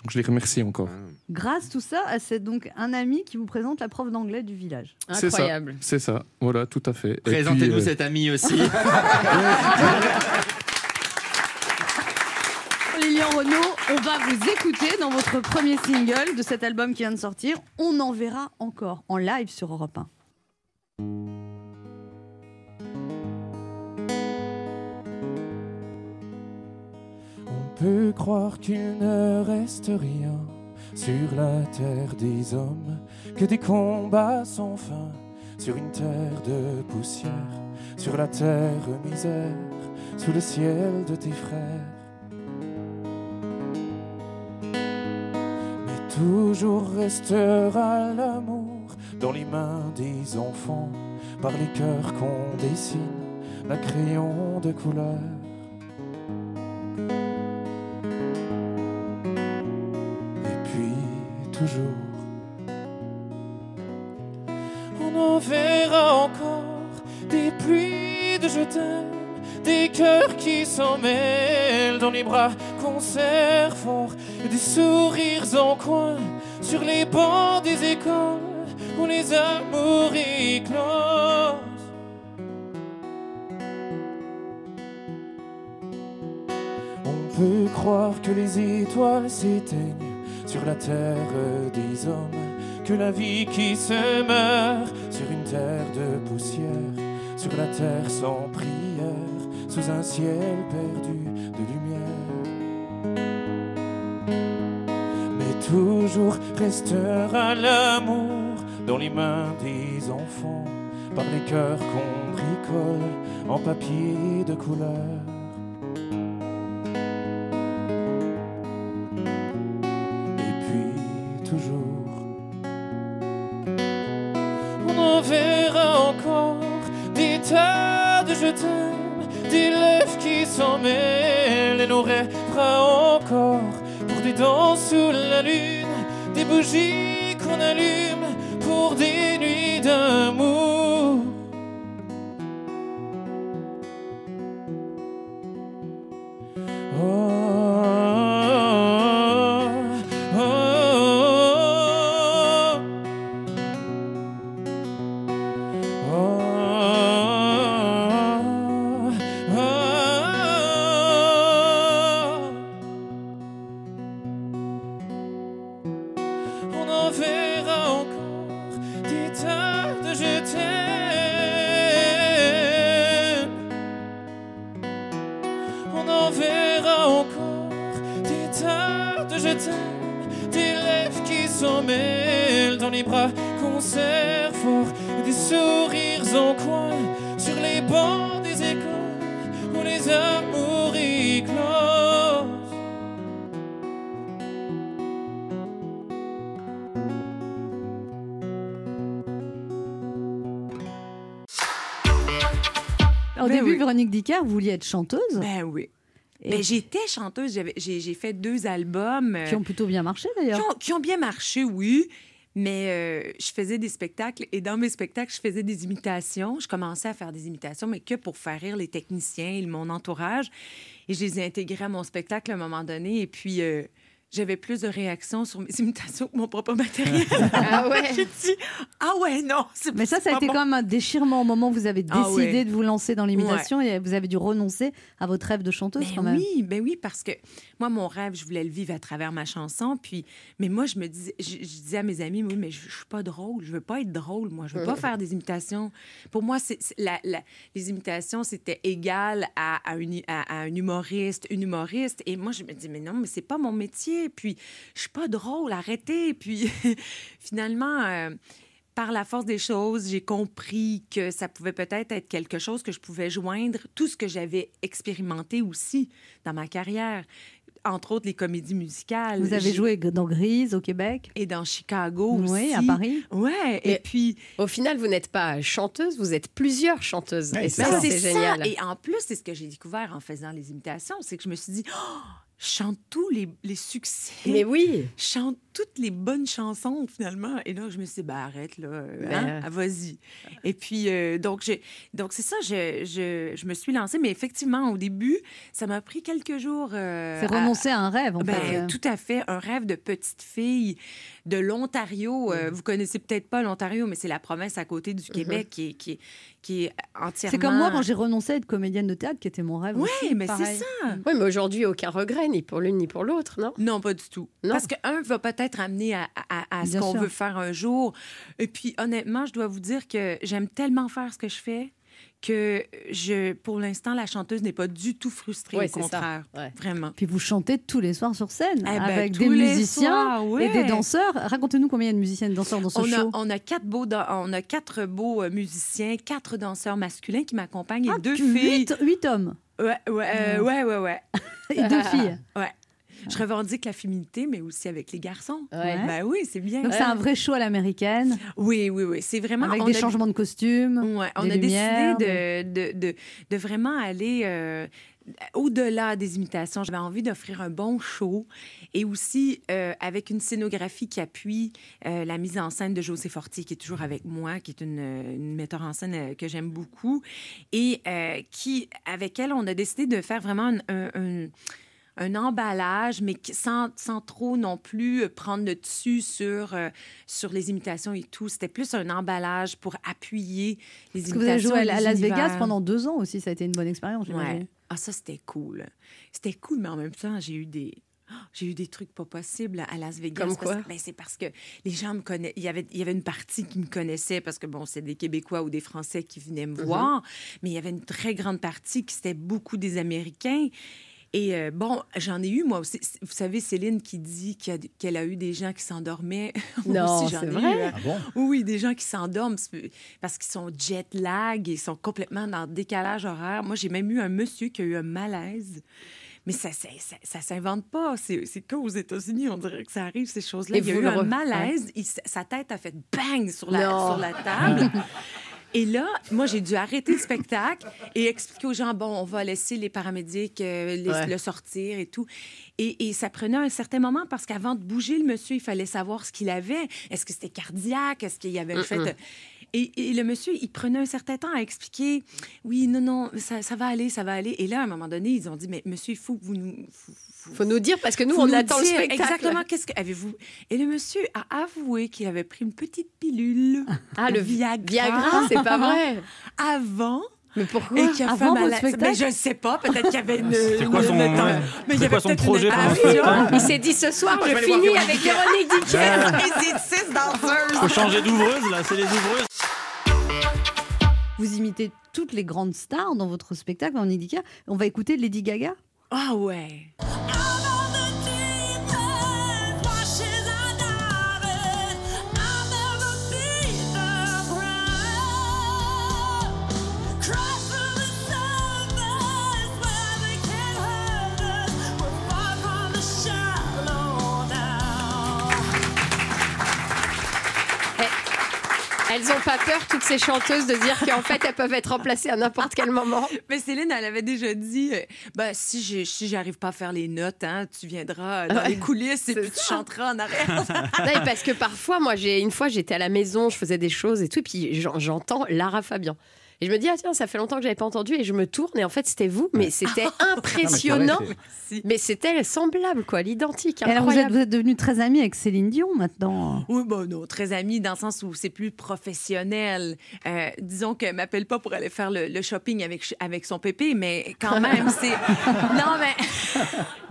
Donc je les remercie encore. Grâce tout ça, à c'est donc un ami qui vous présente la prof d'anglais du village. C'est ça. Incroyable. C'est ça, voilà, tout à fait. Présentez-nous euh, cet ami aussi. Lilian Renault, on va vous écouter dans votre premier single de cet album qui vient de sortir. On en verra encore en live sur Europe 1. Peut croire qu'il ne reste rien sur la terre des hommes, que des combats sans fin sur une terre de poussière, sur la terre misère, sous le ciel de tes frères. Mais toujours restera l'amour dans les mains des enfants, par les cœurs qu'on dessine, la crayon de couleur. On en verra encore des pluies de je t'aime, des cœurs qui s'en mêlent dans les bras qu'on serre fort, des sourires en coin sur les bancs des écoles où les amours éclosent. On peut croire que les étoiles s'éteignent sur la terre des hommes, que la vie qui se meurt sur une terre de poussière, sur la terre sans prière, sous un ciel perdu de lumière. Mais toujours restera l'amour dans les mains des enfants, par les cœurs qu'on bricole en papier de couleur. T'aime, des lèvres qui s'en mêlent et nous rêvera encore pour des danses sous la lune, des bougies qu'on allume pour des nuits d'amour. T'aime, des lèvres qui s'en mêlent dans les bras qu'on serre fort, et des sourires en coin sur les bancs des écoles où les amours éclosent. Au Mais début, oui. Véronique Dicker, vous vouliez être chanteuse. Ben oui. Et- Ben, j'étais chanteuse. J'ai fait deux albums. Qui ont plutôt bien marché d'ailleurs. qui ont, qui ont bien marché, oui. Mais euh, je faisais des spectacles et dans mes spectacles, je faisais des imitations. Je commençais à faire des imitations, mais que pour faire rire les techniciens et mon entourage. Et je les ai intégrés à mon spectacle à un moment donné. Et puis, euh, j'avais plus de réactions sur mes imitations que mon propre matériel. Ah ouais. J'ai dit, ah ouais, non. Mais ça, ça a été bon. quand même un déchirement au moment où vous avez décidé Ah ouais. de vous lancer dans l'imitation et vous avez dû renoncer à votre rêve de chanteuse quand même. oui, ben oui, parce que moi, mon rêve, je voulais le vivre à travers ma chanson. Puis, mais moi, je me disais, je, je disais à mes amis, oui, mais je, je suis pas drôle, je veux pas être drôle, moi, je veux pas faire des imitations. Pour moi, c'est c'est- la- la- les imitations, c'était égal à, à, une- à- à un humoriste, une humoriste. Et moi, je me dis, mais non, mais c'est pas mon métier. Puis, je suis pas drôle, arrêtez. Puis, finalement. euh, par la force des choses, j'ai compris que ça pouvait peut-être être quelque chose que je pouvais joindre tout ce que j'avais expérimenté aussi dans ma carrière, entre autres les comédies musicales. Vous avez joué dans Grise au Québec? Et dans Chicago aussi. Oui, à Paris. Ouais, et puis Au final, vous n'êtes pas chanteuse, vous êtes plusieurs chanteuses. Ouais, et c'est ça, c'est génial. Et en plus, c'est ce que j'ai découvert en faisant les imitations, c'est que je me suis dit, oh, chante tous les, les succès. Mais oui. Chante toutes les bonnes chansons, finalement. Et là, je me suis dit, ben, arrête, là. euh, Ben, hein, ah, vas-y. Et puis, euh, donc, j'ai- donc c'est ça, je, je, je me suis lancée. Mais effectivement, au début, ça m'a pris quelques jours. euh, C'est renoncer à un rêve en ben, fait. euh. tout à fait. Un rêve de petite fille de l'Ontario. Euh, vous connaissez peut-être pas l'Ontario, mais c'est la province à côté du Québec qui, est, qui, est, qui est entièrement... C'est comme moi quand j'ai renoncé à être comédienne de théâtre, qui était mon rêve. Oui, mais c'est ça. Oui, mais aujourd'hui, aucun regret, ni pour l'une ni pour l'autre, non? Non, pas du tout. Non. Parce qu'un va peut-être amener à, à- à ce qu'on veut faire un jour. Et puis, honnêtement, je dois vous dire que j'aime tellement faire ce que je fais que je, pour l'instant, la chanteuse n'est pas du tout frustrée. Ouais, au contraire. Ouais. Vraiment. Puis vous chantez tous les soirs sur scène Eh ben, avec des musiciens soirs, et des danseurs. Racontez-nous combien il y a de musiciens et de danseurs dans ce On a, show. on, a quatre beaux on a quatre beaux euh, musiciens, quatre danseurs masculins qui m'accompagnent et Ah, deux filles. huit, huit hommes Ouais, ouais, euh, ouais, ouais, ouais. et deux filles. Ouais. Je revendique la féminité, mais aussi avec les garçons. Ouais. Ben oui, c'est bien. Donc c'est un vrai show à l'américaine Oui, oui, oui. C'est vraiment. avec on des a- changements de costumes. Ouais, on des a lumières, décidé de, de, de, de vraiment aller euh, au-delà des imitations. J'avais envie d'offrir un bon show et aussi euh, avec une scénographie qui appuie euh, la mise en scène de José Fortier, qui est toujours avec moi, qui est une, une metteur en scène que j'aime beaucoup et euh, qui, avec elle, on a décidé de faire vraiment un- un- un un emballage, mais sans, sans trop non plus euh, prendre le dessus sur, euh, sur les imitations et tout. C'était plus un emballage pour appuyer les Parce que vous avez imitations. joué à, Las Vegas pendant deux ans aussi, ça a été une bonne expérience, j'imagine. Ouais. Ah, ça, c'était cool. C'était cool, mais en même temps, j'ai eu des. oh, J'ai eu des trucs pas possibles à Las Vegas. Comme quoi? ben, c'est parce que les gens me connaissent. Il y avait, il y avait une partie qui me connaissait parce que, bon, c'est des Québécois ou des Français qui venaient me voir. Mais il y avait une très grande partie qui c'était beaucoup des Américains. Et euh, bon, j'en ai eu, moi aussi. Vous savez, Céline qui dit a- qu'elle a eu des gens qui s'endormaient. Non, c'est ai vrai? eu, euh, Ah bon? oui, des gens qui s'endorment parce qu'ils sont jet lag et ils sont complètement dans le décalage horaire. Moi, j'ai même eu un monsieur qui a eu un malaise. Mais ça, ça, ça, ça s'invente pas. C'est qu'aux États-Unis, on dirait que ça arrive, ces choses-là. Il y a eu un re- malaise. il sa tête a fait bang sur la, Non. sur la table. Et là, moi, j'ai dû arrêter le spectacle et expliquer aux gens, bon, on va laisser les paramédics euh, les- Ouais. le sortir et tout. Et, et ça prenait un certain moment parce qu'avant de bouger le monsieur, il fallait savoir ce qu'il avait. Est-ce que c'était cardiaque? Est-ce qu'il y avait le fait... Et, et le monsieur, il prenait un certain temps à expliquer, oui, non, non, ça, ça va aller, ça va aller. Et là, à un moment donné, ils ont dit, mais monsieur, il faut que vous nous... faut- faut- Faut nous dire parce que nous, on nous attend le spectacle. Exactement, qu'est-ce que avez-vous? Et le monsieur a avoué qu'il avait pris une petite pilule. Ah, le Viagra. Viagra, c'est pas vrai. Avant. Mais pourquoi Et qu'il a fait Avant mal votre à- spectacle Ben, je ne sais pas, peut-être qu'il y avait une. C'est quoi son- une- ouais. Mais il y avait son projet une spectacle Il s'est dit ce soir, je finis Véronique avec Véronique Dicker. Et c'est six danseuses. Faut changer d'ouvreuse là, c'est les ouvreuses. Vous imitez toutes les grandes stars dans votre spectacle en Indica. On va écouter Lady Gaga. Ah ouais. Ont pas peur, toutes ces chanteuses, de dire qu'en fait, elles peuvent être remplacées à n'importe quel moment. Mais Céline, elle avait déjà dit euh, ben, si j'arrive pas à faire les notes, hein, tu viendras dans Ouais. les coulisses et puis tu chanteras en arrière. Non, parce que parfois, moi, une fois, j'étais à la maison, je faisais des choses et tout, et puis j'en- j'entends Lara Fabian. Et je me dis, ah tiens, ça fait longtemps que j'avais pas entendu, et je me tourne, et en fait, c'était vous, mais c'était impressionnant. Non, mais c'était semblable, quoi, l'identique. Alors, vous êtes, vous êtes devenue très amie avec Céline Dion maintenant. Oui, bon, non, très amie dans le sens où c'est plus professionnel. Euh, disons qu'elle m'appelle pas pour aller faire le, le shopping avec, avec son pépé, mais quand même, c'est. Non, mais.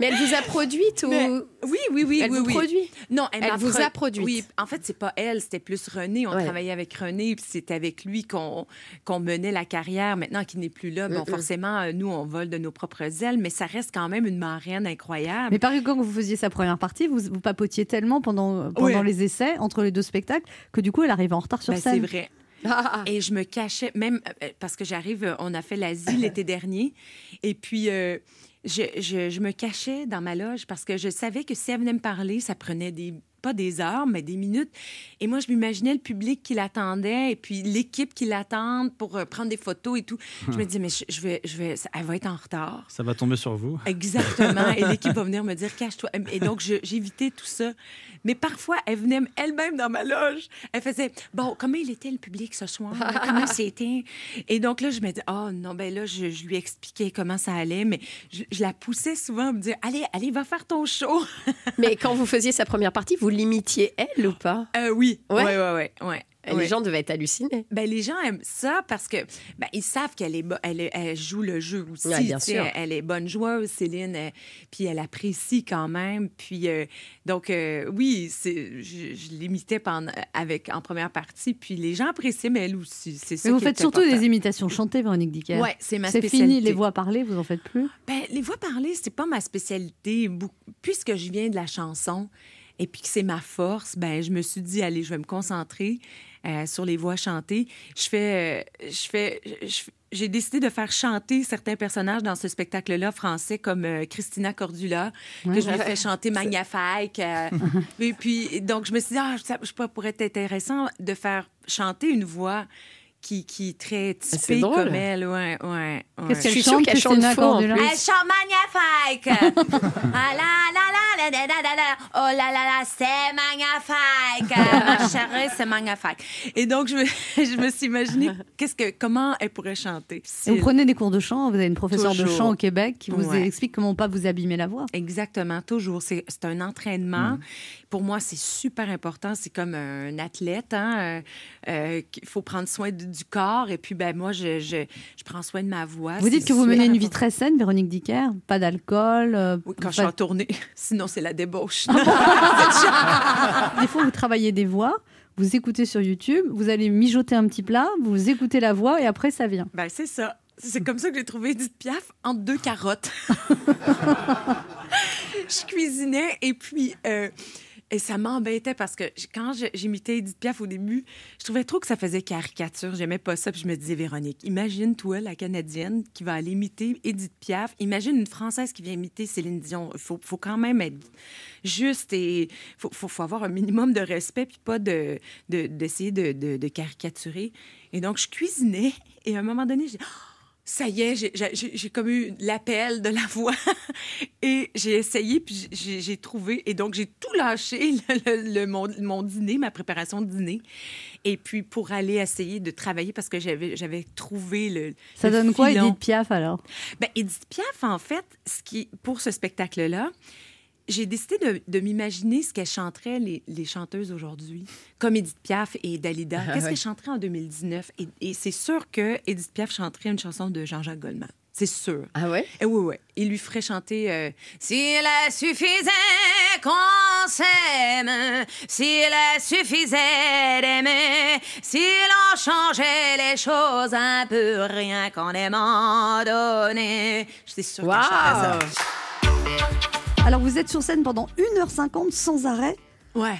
Mais elle vous a produite ou. Mais- oui, oui, oui. Elle oui, vous oui. produit? Non, elle, Elle vous pro- a produite? Oui, en fait, c'est pas elle, c'était plus René. On Ouais. travaillait avec René, puis c'est avec lui qu'on qu'on menait la carrière. Maintenant qu'il n'est plus là, bon, forcément, euh, nous, on vole de nos propres ailes, mais ça reste quand même une marraine incroyable. Mais par exemple, quand vous faisiez sa première partie, vous, vous papotiez tellement pendant, pendant Oui. les essais, entre les deux spectacles, que du coup, elle arrivait en retard sur Ben, scène. c'est vrai. Et je me cachais, même euh, parce que j'arrive, euh, on a fait l'Asie l'été dernier, et puis euh, je, je- je me cachais dans ma loge parce que je savais que si elle venait me parler, ça prenait des pas des heures, mais des minutes. Et moi, je m'imaginais le public qui l'attendait et puis l'équipe qui l'attend pour euh, prendre des photos et tout. Je me disais, mais je, je vais, je vais, elle va être en retard. Ça va tomber sur vous. Exactement. Et l'équipe va venir me dire cache-toi. Et donc, j'évitais tout ça. Mais parfois, elle venait elle-même dans ma loge. Elle faisait Bon, comment il était le public ce soir? Comment c'était? Et donc là, je me dis Oh non, ben là, je, je lui expliquais comment ça allait, mais je, je la poussais souvent à me dire Allez, allez, va faire ton show. Mais quand vous faisiez sa première partie, vous l'imitiez elle ou pas? Euh, oui. Ouais. Ouais, ouais, ouais. ouais. Les Ouais. gens devaient être hallucinés. Ben, les gens aiment ça parce que ben, ils savent qu'elle est, elle, elle joue le jeu aussi. Ouais, bien sûr. Elle est bonne joueuse, Céline, elle- puis elle apprécie quand même. Puis euh, donc euh, oui, c'est, je, je l'imitais pendant, avec en première partie, puis les gens appréciaient, mais elle aussi. C'est ça Mais vous faites surtout important. des imitations chantées, Véronique Dicker. Ouais, c'est ma C'est fini, spécialité. les voix parlées, vous en faites plus? Ben, les voix parlées, c'est pas ma spécialité. Puisque je viens de la chanson et puis que c'est ma force, ben, je me suis dit, allez, je vais me concentrer euh, sur les voix chantées. Je fais. euh, je fais. j'ai décidé de faire chanter certains personnages dans ce spectacle-là français, comme euh, Christina Cordula, que je lui fais chanter Magnifique. euh, et puis, donc, je me suis dit, ah, ça, je pourrais être intéressant de faire chanter une voix qui, qui est très comme elle. Ouais, ouais, ouais. Qu'est-ce qu'elle chante, qu'elle chante Elle chante magnifique. ah là là là, là, là, là, oh là là là, c'est magnifique. Ma chérie, c'est magnifique. Et donc, je me, je me suis imaginé qu'est-ce que, comment elle pourrait chanter. Vous prenez des cours de chant, vous avez une professeure de chant au Québec qui vous explique comment pas vous abîmer la voix. Exactement, toujours. C'est un entraînement. Mmh. Pour moi, c'est super important. C'est comme un athlète. Hein? Il faut prendre soin du, du corps. Et puis, ben, moi, je, je, je prends soin de ma voix. Vous dites que vous menez une vie très saine, Véronique Dicker, pas d'alcool. euh, Oui, pas- quand je suis en tournée. Sinon, c'est la débauche. Des fois, vous travaillez des voix, vous écoutez sur YouTube, vous allez mijoter un petit plat, vous écoutez la voix et après ça vient. Ben, c'est ça. C'est comme ça que j'ai trouvé Edith Piaf entre deux carottes. je cuisinais et puis. euh, et ça m'embêtait parce que quand je- j'imitais Edith Piaf au début, je trouvais trop que ça faisait caricature. J'aimais pas ça. Puis je me disais, Véronique, imagine toi, la Canadienne, qui va aller imiter Edith Piaf. Imagine une Française qui vient imiter Céline Dion. Il faut, faut quand même être juste et faut, faut, faut avoir un minimum de respect puis pas de, de- d'essayer de, de- de caricaturer. Et donc, je cuisinais et à un moment donné, dit, Oh, ça y est, j'ai- comme eu l'appel de la voix. et j'ai essayé, puis j'ai trouvé. Et donc, j'ai tout lâché, le, le- le- mon, mon dîner, ma préparation de dîner. Et puis, pour aller essayer de travailler, parce que j'avais trouvé le. Ça le donne quoi. Edith Piaf, alors? Ben, Edith Piaf, en fait, ce qui, pour ce spectacle-là, j'ai décidé de, de m'imaginer ce qu'elles chanteraient les, les chanteuses aujourd'hui, comme Edith Piaf et Dalida. Ah Qu'est-ce qu'elles chanteraient en 2019? Et, et c'est sûr que Edith Piaf chanterait une chanson de Jean-Jacques Goldman. C'est sûr. Ah ouais? Et oui, oui. Il lui ferait chanter euh, S'il suffisait qu'on s'aime, s'il suffisait d'aimer, si l'on changeait les choses un peu, rien qu'en aimant donner. Je suis sûre qu'elle chanterait ça. Alors, vous êtes sur scène pendant 1h50 sans arrêt Ouais.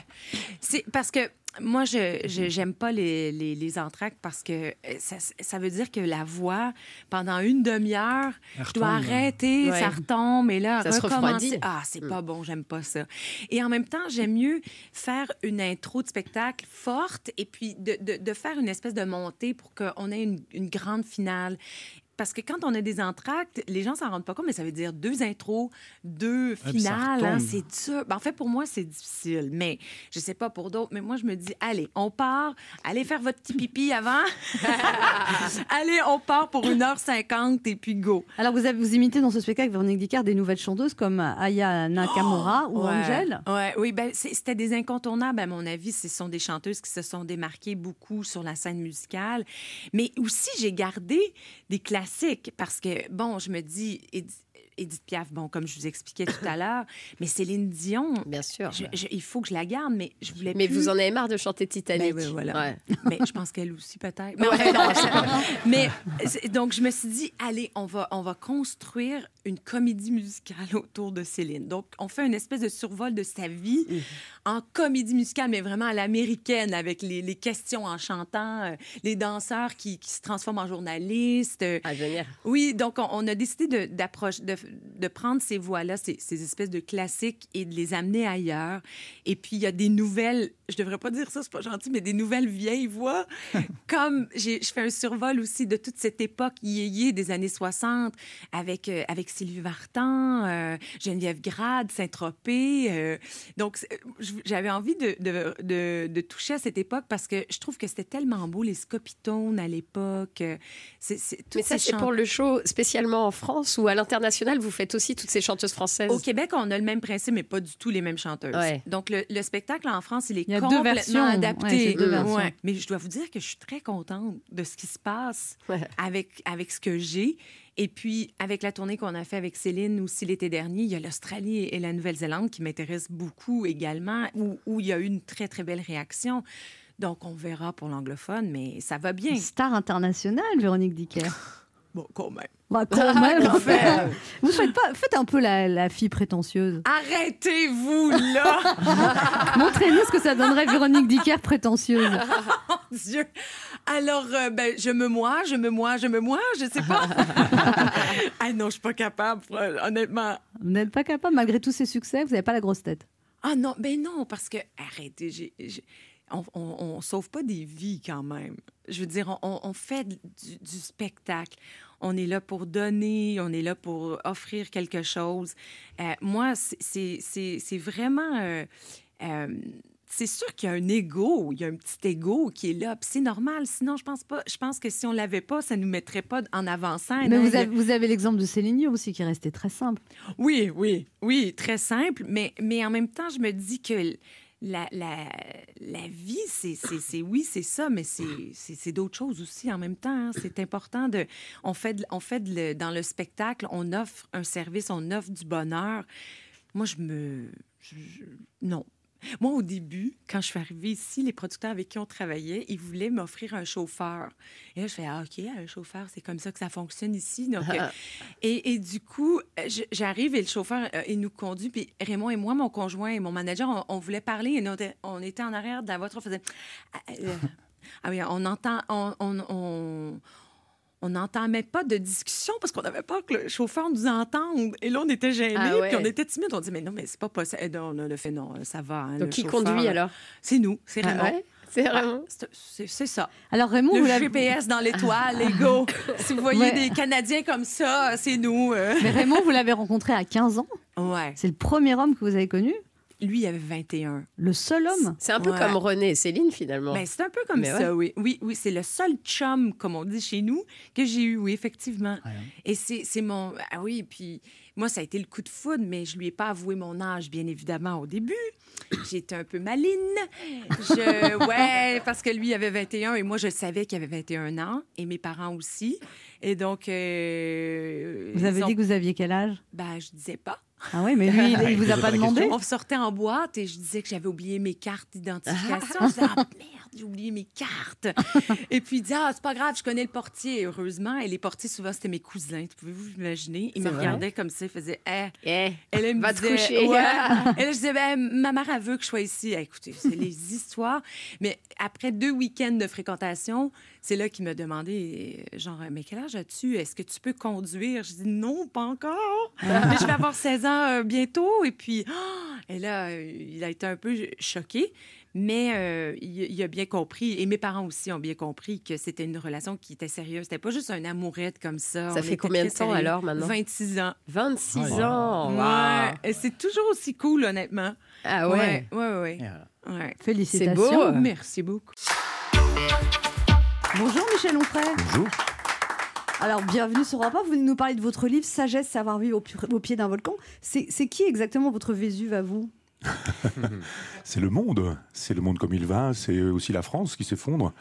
C'est parce que moi, je j'aime pas les, les, les entr'actes parce que euh, ça, ça veut dire que la voix, pendant une demi-heure, je dois là. arrêter, Ouais. ça retombe, et là, Ça se recommencer. refroidit. Ah, c'est Mm. pas bon, j'aime pas ça. Et en même temps, j'aime mieux faire une intro de spectacle forte et puis de, de, de faire une espèce de montée pour qu'on ait une, une grande finale. Parce que quand on a des entr'actes, les gens s'en rendent pas compte, mais ça veut dire deux intros, deux ça finales. hein, c'est dur. Ben, en fait, pour moi, c'est difficile. Mais je sais pas pour d'autres. Mais moi, je me dis, allez, on part. Allez faire votre petit pipi avant. allez, on part pour 1h50 et puis go. Alors, vous, avez, vous imitez dans ce spectacle, Véronique Dicard, des nouvelles chanteuses comme Aya Nakamura ou Oh! Ouais. Angèle? Ouais, oui, ben, c'est- c'était des incontournables, à mon avis. Ce sont des chanteuses qui se sont démarquées beaucoup sur la scène musicale. Mais aussi, j'ai gardé des classiques parce que, bon, je me dis, Édith Piaf, bon, comme je vous expliquais tout à l'heure, mais Céline Dion, Bien sûr. je- je- il faut que je la garde, mais je voulais Mais plus... vous en avez marre de chanter Titanic. Ben oui, voilà. Ouais. Mais je pense qu'elle aussi, peut-être. Mais, non, je pas. Mais, c'est- donc, je me suis dit, allez, on va, on va construire une comédie musicale autour de Céline. Donc, on fait une espèce de survol de sa vie en comédie musicale, mais vraiment à l'américaine, avec les, les questions en chantant, euh, les danseurs qui, qui se transforment en journalistes. euh, Ah, génial. oui, donc on, on a décidé de, d'approche- de, de prendre ces voix-là, ces, ces espèces de classiques, et de les amener ailleurs. Et puis, il y a des nouvelles, je devrais pas dire ça, c'est pas gentil, mais des nouvelles vieilles voix. Comme je fais un survol aussi de toute cette époque yéyé des années 60 avec, euh, avec Sylvie Vartan, euh, Geneviève Grade, Saint-Tropez. euh, donc, j'avais envie de, de, de- de toucher à cette époque parce que je trouve que c'était tellement beau, les scopitones à l'époque. Mais ça, ces c'est pour le show spécialement en France ou à l'international, vous faites aussi toutes ces chanteuses françaises. Au Québec, on a le même principe, mais pas du tout les mêmes chanteuses. Ouais. Donc, le, le spectacle en France, il est Il y a deux complètement versions. Adapté. deux. Ouais. Mais je dois vous dire que je suis très contente de ce qui se passe Ouais. avec, avec ce que j'ai. Et puis, avec la tournée qu'on a fait avec Céline aussi l'été dernier, il y a l'Australie et la Nouvelle-Zélande qui m'intéressent beaucoup également, où, où il y a eu une très, très belle réaction. Donc, on verra pour l'anglophone, mais ça va bien. Star internationale, Véronique Dicker. Bon, quand même. Bah, quand même. Quand même. Vous faites pas, faites un peu la, la fille prétentieuse. Arrêtez-vous là! Montrez-nous ce que ça donnerait Véronique Dicker prétentieuse. Mon Dieu! Alors, euh, ben, je me moie, je me moie, je me moie, je sais pas. ah non, je suis pas capable, euh, honnêtement. Vous n'êtes pas capable, malgré tous ces succès, vous n'avez pas la grosse tête. Ah non, ben non, parce que, arrêtez, j'ai- j'ai- on, on sauve pas des vies quand même. Je veux dire, on, on fait du, du spectacle. On est là pour donner, on est là pour offrir quelque chose. Euh, moi, c'est- vraiment... euh, euh, c'est sûr qu'il y a un ego, il y a un petit ego qui est là, puis c'est normal. Sinon, je pense pas. Je pense que si on l'avait pas, ça nous mettrait pas en avant-scène. Mais hein. vous avez, vous avez l'exemple de Céline aussi, qui est resté très simple. oui, oui, oui, très simple, mais, mais en même temps, je me dis que la, la, la vie, c'est, oui, c'est ça, mais c'est, d'autres choses aussi en même temps. hein. C'est important de... On fait, dans le spectacle, on offre un service, on offre du bonheur. Moi, je me... non. Moi, au début, quand je suis arrivée ici, les producteurs avec qui on travaillait, ils voulaient m'offrir un chauffeur. Et là, je fais, ah, OK, un chauffeur, c'est comme ça que ça fonctionne ici. Donc, euh, et, et du coup, j'arrive et le chauffeur, euh, il nous conduit. Puis Raymond et moi, mon conjoint et mon manager, on, on voulait parler et on était, on était en arrière de la voiture. On faisait. Ah, euh, ah oui, on entend. On, on, on, on n'entamait pas de discussion parce qu'on n'avait pas que le chauffeur nous entende. Et là, on était gênés, Ah ouais. puis on était timides. On dit, mais non, mais c'est pas possible. Et là, on a fait, non, ça va. hein, Donc, le qui chauffeur, conduit alors? C'est nous, c'est Ah Raymond. ouais? C'est vraiment. C'est- C'est ça. Alors Raymond, Le vous l'avez- GPS dans l'étoile, les go. Si vous voyez Ouais. des Canadiens comme ça, c'est nous. euh. Mais Raymond, vous l'avez rencontré à 15 ans? Ouais. C'est le premier homme que vous avez connu? Lui, il avait 21. Le seul homme? C'est un peu Ouais. comme René et Céline finalement. Ben, c'est un peu comme Mais ça, oui. Oui, oui, c'est le seul chum, comme on dit chez nous, que j'ai eu, oui, effectivement. Et c'est c'est mon... Ah oui, puis moi, ça a été le coup de foudre, mais je lui ai pas avoué mon âge, bien évidemment, au début. J'étais un peu maline. Je... Ouais, parce que lui, il avait 21 et moi, je savais qu'il avait 21 ans, et mes parents aussi. Et donc... euh, Vous avez ont- dit que vous aviez quel âge? Ben, je disais pas. Ah oui, mais lui, il, il vous a pas demandé On sortait en boîte et je disais que j'avais oublié mes cartes d'identification. je disais, ah merde, j'ai oublié mes cartes. et puis il dit, ah, c'est pas grave, je connais le portier, heureusement. Et les portiers, souvent, c'était mes cousins. Pouvez-vous imaginer? Ils me regardaient comme ça, ils faisaient, eh. Eh, Elle elle me va te disait, coucher. ouais. Et là, je disais, ben, ma mère, elle veut que je sois ici. Eh, Écoutez, c'est les histoires. Mais après deux week-ends de fréquentation, c'est là qu'il m'a demandé, genre, mais quel âge as-tu? Est-ce que tu peux conduire? Je dis, non, pas encore. mais je vais avoir 16 ans euh, bientôt. Et puis, ah! et là, euh, il a été un peu choqué. Mais euh, il, il a bien compris, et mes parents aussi ont bien compris que c'était une relation qui était sérieuse. C'était pas juste un amourette comme ça. Ça On fait combien de temps, sérieux. alors, maintenant? 26 ans. 26 Ouais. ans. Ouais. wow. C'est toujours aussi cool, honnêtement. Ah ouais. Ouais, ouais, ouais. Ouais. Félicitations. C'est beau. Merci beaucoup. Bonjour Michel Onfray. Bonjour. Alors, bienvenue sur Europe 1. Vous venez nous parler de votre livre Sagesse, savoir vivre au, au pied d'un volcan. C'est c'est qui exactement votre Vésuve à vous? C'est le monde. C'est le monde comme il va. C'est aussi la France qui s'effondre.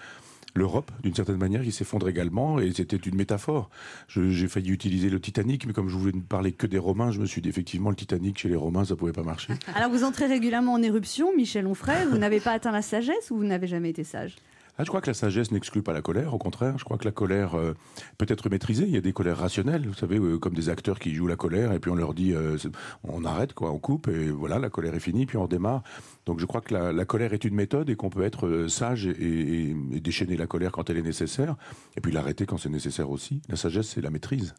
L'Europe, d'une certaine manière, qui s'effondre également, et c'était une métaphore. J'ai failli utiliser le Titanic, mais comme je voulais ne parler que des Romains, je me suis dit effectivement le Titanic chez les Romains, ça pouvait pas marcher. Alors, vous entrez régulièrement en éruption, Michel Onfray. Vous n'avez pas atteint la sagesse ou vous n'avez jamais été sage? Ah, je crois que la sagesse n'exclut pas la colère, au contraire. Je crois que la colère euh, peut être maîtrisée. Il y a des colères rationnelles, vous savez, euh, comme des acteurs qui jouent la colère, et puis on leur dit euh, on arrête, quoi, on coupe, et voilà, la colère est finie, puis on redémarre. Donc je crois que la, la colère est une méthode et qu'on peut être sage et, et- et déchaîner la colère quand elle est nécessaire, et puis l'arrêter quand c'est nécessaire aussi. La sagesse, c'est la maîtrise.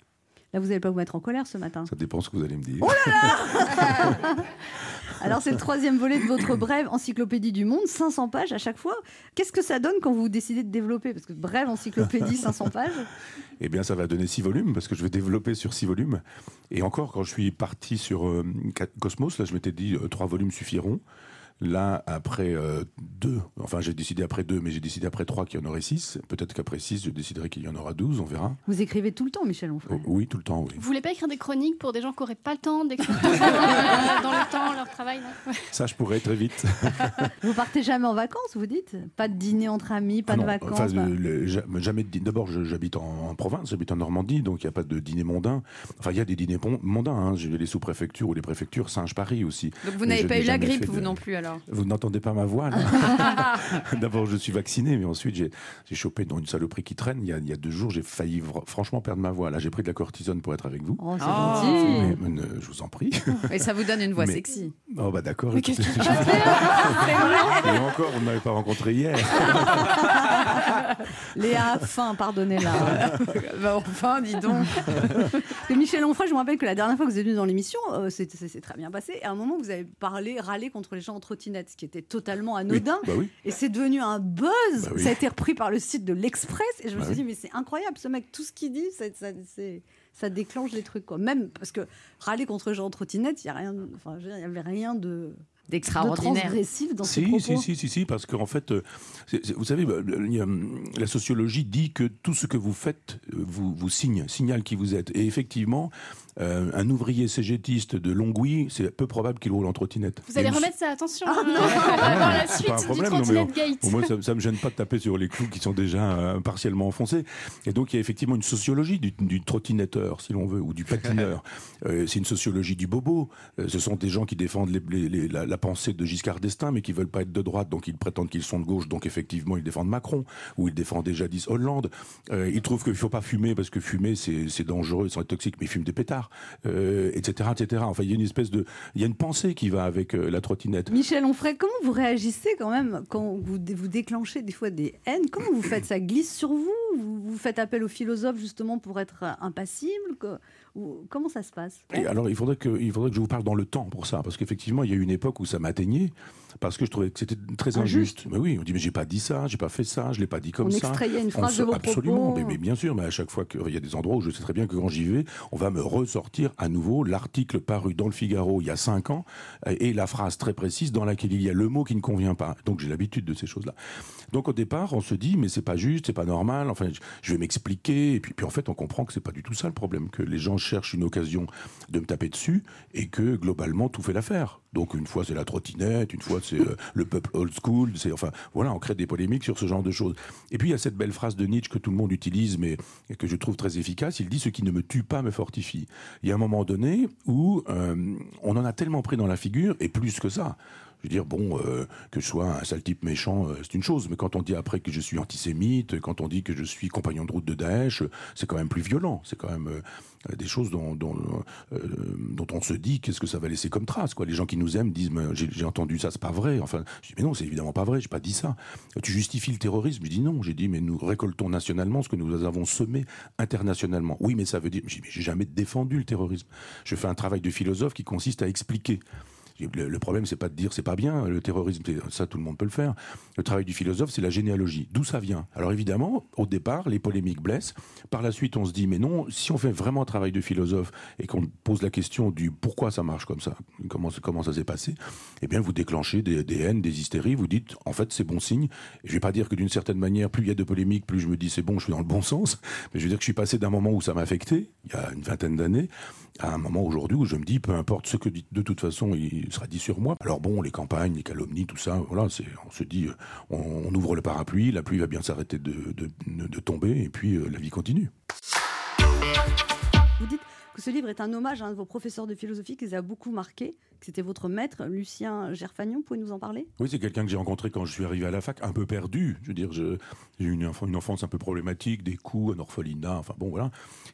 Là, vous n'allez pas vous mettre en colère ce matin. Ça dépend ce que vous allez me dire. Alors, c'est le troisième volet de votre brève encyclopédie du monde, 500 pages à chaque fois. Qu'est-ce que ça donne quand vous décidez de développer? Parce que brève encyclopédie, 500 pages. Eh bien, ça va donner six volumes parce que je vais développer sur six volumes. Et encore, quand je suis parti sur euh, Cosmos, là, je m'étais dit euh, trois volumes suffiront. Là, après euh, deux, enfin, j'ai décidé après deux, mais j'ai décidé après trois qu'il y en aurait six. Peut-être qu'après six, je déciderai qu'il y en aura douze, on verra. Vous écrivez tout le temps, Michel Onfray. Oh, oui, tout le temps, oui. Vous voulez pas écrire des chroniques pour des gens qui n'auraient pas le temps d'écrire dans le temps, leur travail non? Ouais. Ça, je pourrais très vite. Vous partez jamais en vacances, vous dites? Pas de dîner entre amis, pas Ah de vacances enfin, pas- le- le- ja- jamais de dîner. D'abord, j'habite en, en province, j'habite en Normandie, donc il n'y a pas de dîner mondain. Enfin, il y a des dîners mondains. Hein. J'ai les sous-préfectures ou les préfectures, Singe-Paris aussi. Donc vous n'avez pas eu la grippe, vous de- non plus alors? Vous n'entendez pas ma voix là D'abord, je suis vacciné, mais ensuite, j'ai chopé dans une saloperie qui traîne. Il y a, il y a deux jours, j'ai failli franchement perdre ma voix. Là, j'ai pris de la cortisone pour être avec vous. Oh, c'est Oh. gentil. Mais- mais ne- je vous en prie. Et ça vous donne une voix Mais- sexy. Oh, bah d'accord. Mais qu'est-ce que tu Et encore, vous ne m'avez pas rencontré hier. Léa, fin, pardonnez-la. bah enfin, dis donc. Parce que Michel Onfray, je me rappelle que la dernière fois que vous êtes venu dans l'émission, euh, c'est très bien passé. Et à un moment, vous avez parlé, râlé contre les gens en trottinette, ce qui était totalement anodin. bah oui. Et c'est devenu un buzz. Bah oui. Ça a été repris par le site de l'Express. Et je me Bah suis oui. dit, mais c'est incroyable, ce mec, tout ce qu'il dit, ça, ça- c'est- ça déclenche les trucs. Quoi. Même parce que râler contre les gens en trottinette, il n'y il y avait rien de. de D'extraordinaire. transgressif dans ses Si, propos. si, si, si, si, parce qu'en fait, euh, vous savez, bah, hum, la sociologie dit que tout ce que vous faites euh, vous, vous signe, signale qui vous êtes. Et effectivement, euh, un ouvrier cégétiste de Longwy, c'est peu probable qu'il roule en trottinette. Vous allez une- remettre ça, attention. Ah, hein. non. On va voir la suite pas un du problème, non, mais trottinette gate. Moi, ça, ça me gêne pas de taper sur les clous qui sont déjà euh, partiellement enfoncés. Et donc, il y a effectivement une sociologie du, du trottinetteur, si l'on veut, ou du patineur. Euh, c'est une sociologie du bobo. Euh, ce sont des gens qui défendent les- les- les- la, la pensée de Giscard d'Estaing, mais qui veulent pas être de droite, donc ils prétendent qu'ils sont de gauche, donc effectivement, ils défendent Macron, ou ils défendaient jadis Hollande. Euh, ils trouvent qu'il faut pas fumer parce que fumer, c'est c'est dangereux, c'est toxique, mais ils fument des pétards, euh, etc., etc. Enfin, il y a une espèce de, il y a une pensée qui va avec euh, la trottinette. Michel Onfray, comment vous réagissez quand même quand vous, vous déclenchez des fois des haines? Comment vous faites? Ça glisse sur vous? Vous, vous faites appel aux philosophes justement pour être euh, impassible? Ou Comment ça se passe? Et alors, il faudrait, que, il faudrait que je vous parle dans le temps pour ça, parce qu'effectivement, il y a eu une époque où ça m'atteignait, parce que je trouvais que c'était très Injuste. injuste. Mais oui, on dit, mais j'ai pas dit ça, j'ai pas fait ça, je l'ai pas dit comme On ça. extrayait une On phrase se- de vos Absolument, mais, mais bien sûr, mais à chaque fois qu'il y a des endroits où je sais très bien que quand j'y vais, on va me ressortir à nouveau l'article paru dans le Figaro il y a cinq ans, et la phrase très précise dans laquelle il y a le mot qui ne convient pas. Donc j'ai l'habitude de ces choses-là. Donc au départ, on se dit, mais c'est pas juste, c'est pas normal. Enfin, je vais m'expliquer. Et puis, puis en fait, on comprend que c'est pas du tout ça le problème, que les gens cherchent une occasion de me taper dessus et que globalement tout fait l'affaire. Donc une fois c'est la trottinette, une fois c'est euh, le peuple old school, c'est enfin voilà, on crée des polémiques sur ce genre de choses. Et puis il y a cette belle phrase de Nietzsche que tout le monde utilise, mais que je trouve très efficace. Il dit ce qui ne me tue pas me fortifie. Il y a un moment donné où euh, on en a tellement pris dans la figure et plus que ça. Je veux dire, bon, euh, que je sois un sale type méchant, euh, c'est une chose, mais quand on dit après que je suis antisémite, quand on dit que je suis compagnon de route de Daesh, c'est quand même plus violent. C'est quand même euh, des choses dont, dont, dont on se dit qu'est-ce que ça va laisser comme trace. Quoi. Les gens qui nous aiment disent, j'ai entendu ça, c'est pas vrai. Enfin, je dis, mais non, c'est évidemment pas vrai, j'ai pas dit ça. Tu justifies le terrorisme? Je dis non, j'ai dit, mais nous récoltons nationalement ce que nous avons semé internationalement. Oui, mais ça veut dire, je j'ai jamais défendu le terrorisme. Je fais un travail de philosophe qui consiste à expliquer. Le, le problème, c'est pas de dire c'est pas bien, le terrorisme, ça tout le monde peut le faire. Le travail du philosophe, c'est la généalogie. D'où ça vient? Alors évidemment, au départ, les polémiques blessent. Par la suite, on se dit mais non, si on fait vraiment un travail de philosophe et qu'on pose la question du pourquoi ça marche comme ça, comment, ça s'est passé, eh bien vous déclenchez des, haines, des hystéries. Vous dites en fait c'est bon signe. Et je vais pas dire que d'une certaine manière, plus il y a de polémiques, plus je me dis c'est bon, je suis dans le bon sens. Mais je veux dire que je suis passé d'un moment où ça m'a affecté, il y a une vingtaine d'années, à un moment aujourd'hui où je me dis peu importe ce que de toute façon il sera dit sur moi. Alors bon, les campagnes, les calomnies, tout ça, voilà, c'est, on se dit, euh, on, on ouvre le parapluie, la pluie va bien s'arrêter de, de, de tomber et puis euh, la vie continue. Vous dites que ce livre est un hommage à un de vos professeurs de philosophie qui vous a beaucoup marqué, que c'était votre maître, Lucien Gerfagnon. Pouvez nous en parler? Oui, c'est quelqu'un que j'ai rencontré quand je suis arrivé à la fac, un peu perdu. Je veux dire, j'ai eu une, enfance un peu problématique, des coups, un orphelinat, enfin bon, voilà.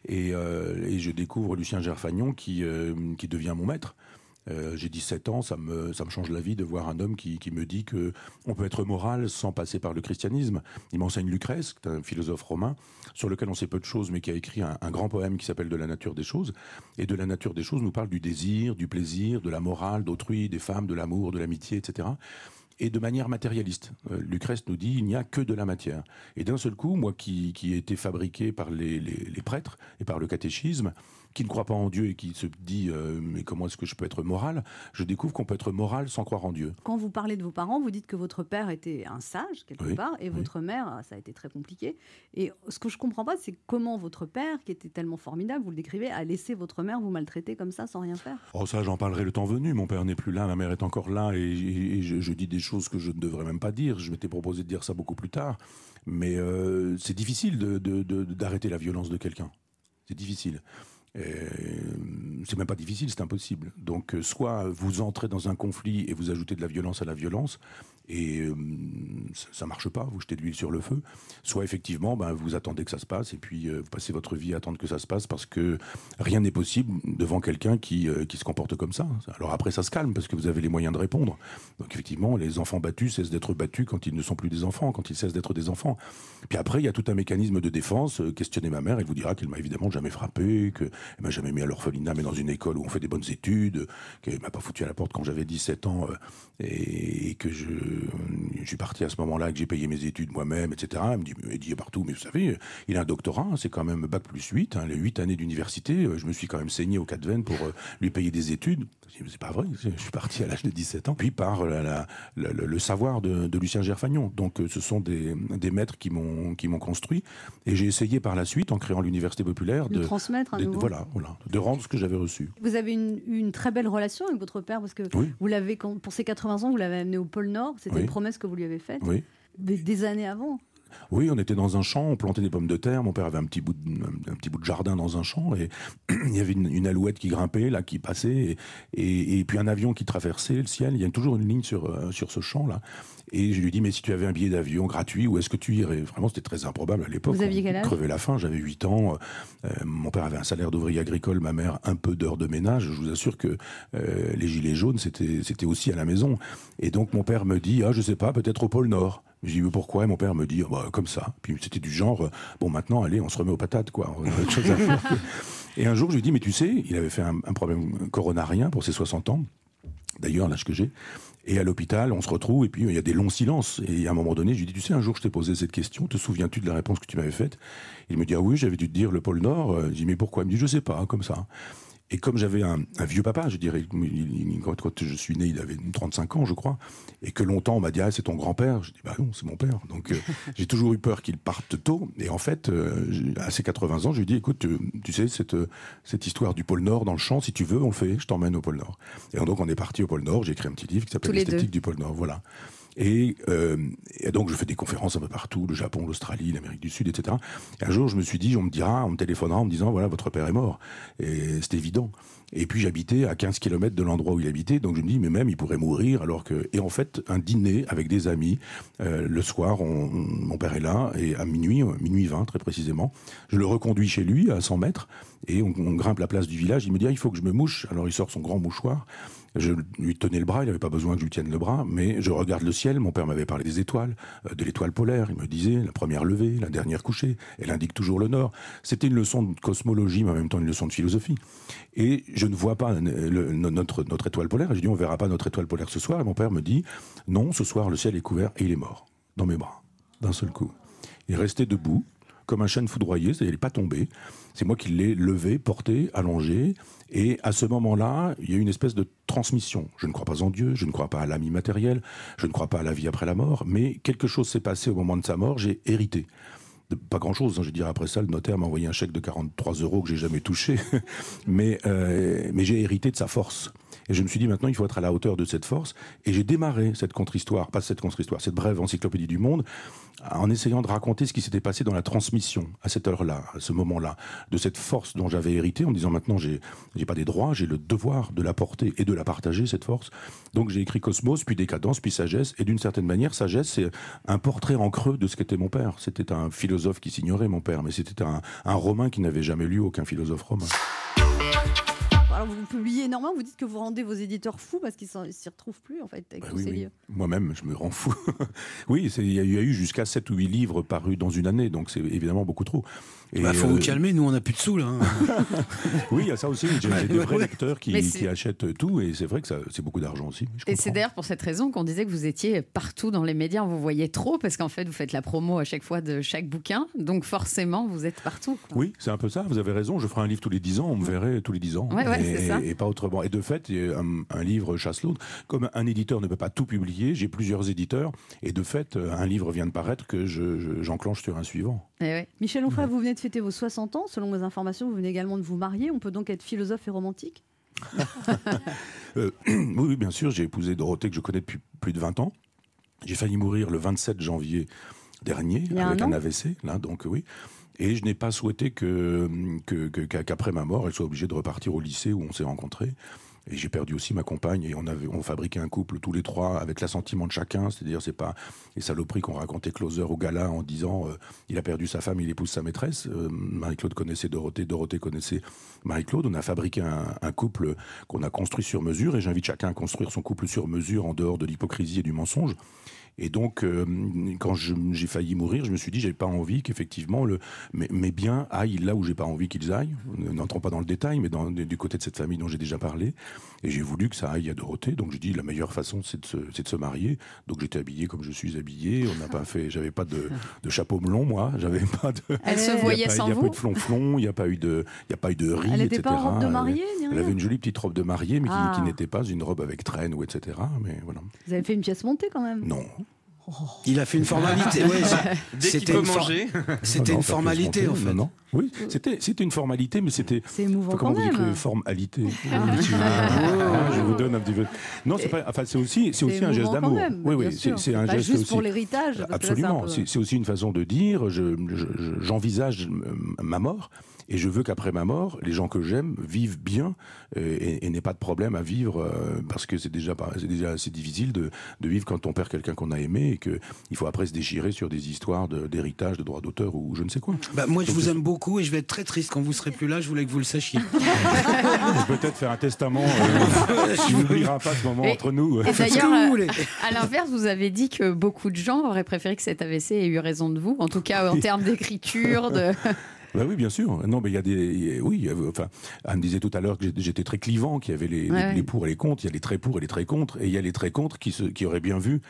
Et, euh, et je découvre Lucien Gerfagnon qui, euh, qui devient mon maître. Euh, j'ai 17 ans, ça me, change la vie de voir un homme qui, me dit que on peut être moral sans passer par le christianisme. Il m'enseigne Lucrèce, qui est un philosophe romain, sur lequel on sait peu de choses, mais qui a écrit un, grand poème qui s'appelle De la nature des choses. Et de la nature des choses nous parle du désir, du plaisir, de la morale d'autrui, des femmes, de l'amour, de l'amitié, etc et de manière matérialiste. Euh, Lucrèce nous dit il n'y a que de la matière. Et d'un seul coup, moi qui, ai été fabriqué par les prêtres et par le catéchisme, qui ne croit pas en Dieu et qui se dit euh, mais comment est-ce que je peux être moral? Je découvre qu'on peut être moral sans croire en Dieu. Quand vous parlez de vos parents, vous dites que votre père était un sage, quelque Oui, part, et votre mère, ça a été très compliqué. Et ce que je comprends pas, c'est comment votre père, qui était tellement formidable, vous le décrivez, a laissé votre mère vous maltraiter comme ça sans rien faire? Oh ça, j'en parlerai le temps venu. Mon père n'est plus là, ma mère est encore là, et, et- et je, je dis des choses que je ne devrais même pas dire. Je m'étais proposé de dire ça beaucoup plus tard, mais euh, c'est difficile de- de- de- d'arrêter la violence de quelqu'un. C'est difficile. Et, C'est même pas difficile, c'est impossible. Donc, euh, soit vous entrez dans un conflit et vous ajoutez de la violence à la violence, et euh, ça, ça marche pas, vous jetez de l'huile sur le feu. Soit effectivement, ben, vous attendez que ça se passe, et puis euh, vous passez votre vie à attendre que ça se passe, parce que rien n'est possible devant quelqu'un qui, euh, qui se comporte comme ça. Alors après, ça se calme, parce que vous avez les moyens de répondre. Donc effectivement, les enfants battus cessent d'être battus quand ils ne sont plus des enfants, quand ils cessent d'être des enfants. Puis après, il y a tout un mécanisme de défense. Questionnez ma mère, elle vous dira qu'elle m'a évidemment jamais frappé, qu'elle m'a jamais mis à l'orphelinat, mais dans une école où on fait des bonnes études, qu'elle m'a pas foutu à la porte quand j'avais 17 ans, et que je, je suis parti à ce moment-là, que j'ai payé mes études moi-même, etc. Elle me dit, dit partout, mais vous savez, il a un doctorat, c'est quand même bac plus 8, hein, les 8 années d'université, euh, je me suis quand même saigné au cas de veine pour euh, lui payer des études. Mais C'est pas vrai, je suis parti à l'âge de 17 ans. Puis par la- la- la- le, savoir de, de Lucien Gerfagnon. Donc euh, ce sont des, des maîtres qui m'ont construit. Et j'ai essayé par la suite, en créant l'université populaire, De transmettre à de- nouveau. Voilà, voilà, de rendre ce que j'avais reçu. Vous avez une, une très belle relation avec votre père parce que Oui. vous l'avez pour ses 80 ans, vous l'avez amené au pôle Nord. C'était Oui. une promesse que vous lui avez faite Oui. des, des années avant. Oui, on était dans un champ, on plantait des pommes de terre. Mon père avait un petit bout de, un, un petit bout de jardin dans un champ et il y avait une, une alouette qui grimpait là, qui passait et, et, et puis un avion qui traversait le ciel. Il y a toujours une ligne sur euh, sur ce champ là. Et je lui dis mais si tu avais un billet d'avion gratuit, où est-ce que tu irais? Vraiment, c'était très improbable à l'époque. Vous aviez quel âge? la faim. J'avais 8 ans. Euh, mon père avait un salaire d'ouvrier agricole, ma mère un peu d'heures de ménage. Je vous assure que euh, les gilets jaunes c'était c'était aussi à la maison. Et donc mon père me dit ah je sais pas peut-être au pôle Nord. Je dis mais pourquoi? Et mon père me dit Ah, bah, comme ça. Puis c'était du genre euh, bon maintenant allez on se remet aux patates quoi. On a autre chose à faire. Et un jour je lui dis mais tu sais il avait fait un, un problème coronarien pour ses 60 ans. D'ailleurs l'âge que j'ai. Et à l'hôpital, on se retrouve et puis il y a des longs silences. Et à un moment donné, je lui dis, tu sais, un jour je t'ai posé cette question, te souviens-tu de la réponse que tu m'avais faite? Il me dit, ah oui, j'avais dû te dire le pôle Nord. Euh, Je dis, mais pourquoi? Il me dit, je sais pas, comme ça. Et comme j'avais un, un vieux papa, je dirais, quand, je suis né, il avait 35 ans, je crois, et que longtemps on m'a dit ah c'est ton grand-père. Je dis bah non, c'est mon père. Donc euh, j'ai toujours eu peur qu'il parte tôt. Et en fait, euh, à ses 80 ans, je lui dis écoute, tu, tu sais cette euh, cette histoire du pôle Nord dans le champ, si tu veux, on le fait. Je t'emmène au pôle Nord. Et donc on est parti au pôle Nord. J'ai écrit un petit livre qui s'appelle. L'esthétique du pôle Nord. Voilà. Et, euh, et donc je fais des conférences un peu partout, le Japon, l'Australie, l'Amérique du Sud, etc. Et un jour je me suis dit, on me dira, on me téléphonera en me disant, voilà, votre père est mort. Et c'est évident. Et puis j'habitais à 15 km de l'endroit où il habitait, donc je me dis, mais même il pourrait mourir, alors que... Et en fait, un dîner avec des amis, euh, le soir, on- on- mon père est là, et à minuit, euh, minuit 20 très précisément, je le reconduis chez lui, à 100 mètres, et on, on grimpe la place du village, il me dit, ah, il faut que je me mouche. Alors il sort son grand mouchoir, je lui tenais le bras, il n'avait pas besoin que je lui tienne le bras, mais je regarde le ciel. Mon père m'avait parlé des étoiles, euh, de l'étoile polaire. Il me disait la première levée, la dernière couchée. Elle indique toujours le nord. C'était une leçon de cosmologie, mais en même temps une leçon de philosophie. Et je ne vois pas euh, notre, notre étoile polaire. Et je dis on verra pas notre étoile polaire ce soir. Et mon père me dit non, ce soir le ciel est couvert et il est mort dans mes bras d'un seul coup. Il est resté debout comme un chêne foudroyé, c'est-à-dire il n'est pas tombé. C'est moi qui l'ai levé, porté, allongé. Et à ce moment-là, il y a une espèce de transmission. Je ne crois pas en Dieu, je ne crois pas à l'âme immatérielle, je ne crois pas à la vie après la mort, mais quelque chose s'est passé au moment de sa mort, j'ai hérité. Pas grand-chose, hein, je veux dire, après ça, le notaire m'a envoyé un chèque de 43 euros que j'ai jamais touché, euh, mais j'ai hérité de sa force. Et je me suis dit, maintenant, il faut être à la hauteur de cette force. Et j'ai démarré cette contre-histoire, pas cette contre-histoire, cette brève encyclopédie du monde, en essayant de raconter ce qui s'était passé dans la transmission, à cette heure-là, à ce moment-là, de cette force dont j'avais hérité, en me disant, maintenant, j'ai j'ai pas des droits, j'ai le devoir de la porter et de la partager, cette force. Donc j'ai écrit Cosmos, puis Décadence, puis Sagesse, et d'une certaine manière, Sagesse, c'est un portrait en creux de ce qu'était mon père. C'était un philosophe qui s'ignorait, mon père, mais c'était un, un romain qui n'avait jamais lu aucun philosophe romain. Alors vous publiez énormément, vous dites que vous rendez vos éditeurs fous parce qu'ils ils s'y retrouvent plus en fait avec Bah tous oui, ces oui. livres. Moi-même, je me rends fou. oui, il y, a eu- il y a eu jusqu'à 7 ou 8 livres parus dans une année, donc c'est évidemment beaucoup trop. Et, Bah, faut euh, vous calmer, nous on n'a plus de sous là. hein. Oui, il y a ça aussi. J'ai j'ai des vrais Ouais. lecteurs qui, achètent tout, et c'est vrai que c'est beaucoup d'argent aussi. Je Et c'est d'ailleurs pour cette raison qu'on disait que vous étiez partout dans les médias, on vous voyait trop, parce qu'en fait, vous faites la promo à chaque fois de chaque bouquin, donc forcément, vous êtes partout. quoi. Oui, c'est un peu ça, vous avez raison. Je ferai un livre tous les 10 ans, on me verrait tous les 10 ans. Ouais, ouais, et, c'est ça. et pas autrement. Et de fait, il un, un livre chasse l'autre. Comme un éditeur ne peut pas tout publier, j'ai plusieurs éditeurs. Et de fait, un livre vient de paraître que je- je- j'enclenche sur un suivant. Michel Onfray, vous venez de fêter vos 60 ans. Selon mes informations, vous venez également de vous marier. On peut donc être philosophe et romantique Euh, oui, bien sûr, j'ai épousé Dorothée que je connais depuis plus de 20 ans. J'ai failli mourir le 27 janvier dernier avec un AVC, là, donc oui. Et je n'ai pas souhaité que, que- que- qu'à- qu'après ma mort, elle soit obligée de repartir au lycée où on s'est rencontrés. Et j'ai perdu aussi ma compagne et on avait on fabriquait un couple tous les trois avec l'assentiment de chacun, c'est-à-dire c'est pas les saloperies qu'on racontait Closer au gala en disant euh, il a perdu sa femme, il épouse sa maîtresse. Euh, Marie-Claude connaissait Dorothée, Dorothée connaissait Marie-Claude. On a fabriqué un, couple qu'on a construit sur mesure et j'invite chacun à construire son couple sur mesure en dehors de l'hypocrisie et du mensonge. Et donc, euh, quand j'ai failli mourir, je me suis dit, j'avais pas envie qu'effectivement mes, mes biens aillent là où j'ai pas envie qu'ils aillent. N'entrons pas dans le détail, mais du côté de cette famille dont j'ai déjà parlé. Et j'ai voulu que ça aille à Dorothée. Donc j'ai dit, la meilleure façon, c'est de, se- c'est de se marier. Donc j'étais habillé comme je suis habillé. On n'a pas fait, j'avais pas de, de chapeau melon, moi. J'avais pas de. Elle se voyait pas- sans Il n'y a pas eu de flonflon, il n'y a pas eu de, il y a pas eu de riz, Elle était pas etc. en robe de Elle- mariée, ni Elle avait une jolie petite robe de mariée, mais qui, Ah. qui n'était pas une robe avec traîne ou etc. Mais voilà. Vous avez fait une pièce montée quand même Non. Il a fait une formalité. ouais, Dès qu'il c'était peut une for- manger. C'était Non, une formalité en fait. non, non. Oui, c'était c'était une formalité, mais c'était. C'est émouvant Comment quand vous dites même. le formalité Ah. Vous- Ah, Je vous donne un petit peu. Non, c'est pas. Enfin, c'est aussi, c'est aussi un geste d'amour. Oui, oui, c'est un geste juste aussi. pour l'héritage, Absolument. peu- C'est aussi une façon de dire. je- je- je- J'envisage ma mort. Et je veux qu'après ma mort, les gens que j'aime vivent bien euh, et, et n'aient pas de problème à vivre euh, parce que c'est déjà, c'est déjà assez difficile de, de vivre quand on perd quelqu'un qu'on a aimé et qu'il faut après se déchirer sur des histoires de- d'héritage, de, droits d'auteur ou je ne sais quoi. Bah, moi, je Donc, vous aime beaucoup et je vais être très triste quand vous serez plus là. Je voulais que vous le sachiez. Peut-être faire un testament euh, qui n'oubliera pas ce moment Et- entre nous. Et d'ailleurs, euh, à l'inverse, vous avez dit que beaucoup de gens auraient préféré que cet AVC ait eu raison de vous, en tout cas en termes d'écriture, de... Bah oui, bien sûr. Non, mais il y a des. Oui, enfin, Anne disait tout à l'heure que j'étais- très clivant, qu'il y avait les, Ouais, les- ouais. les pour et les contre. Il y a les très pour et les très contre. Et il y a les très contre qui, se, qui auraient bien vu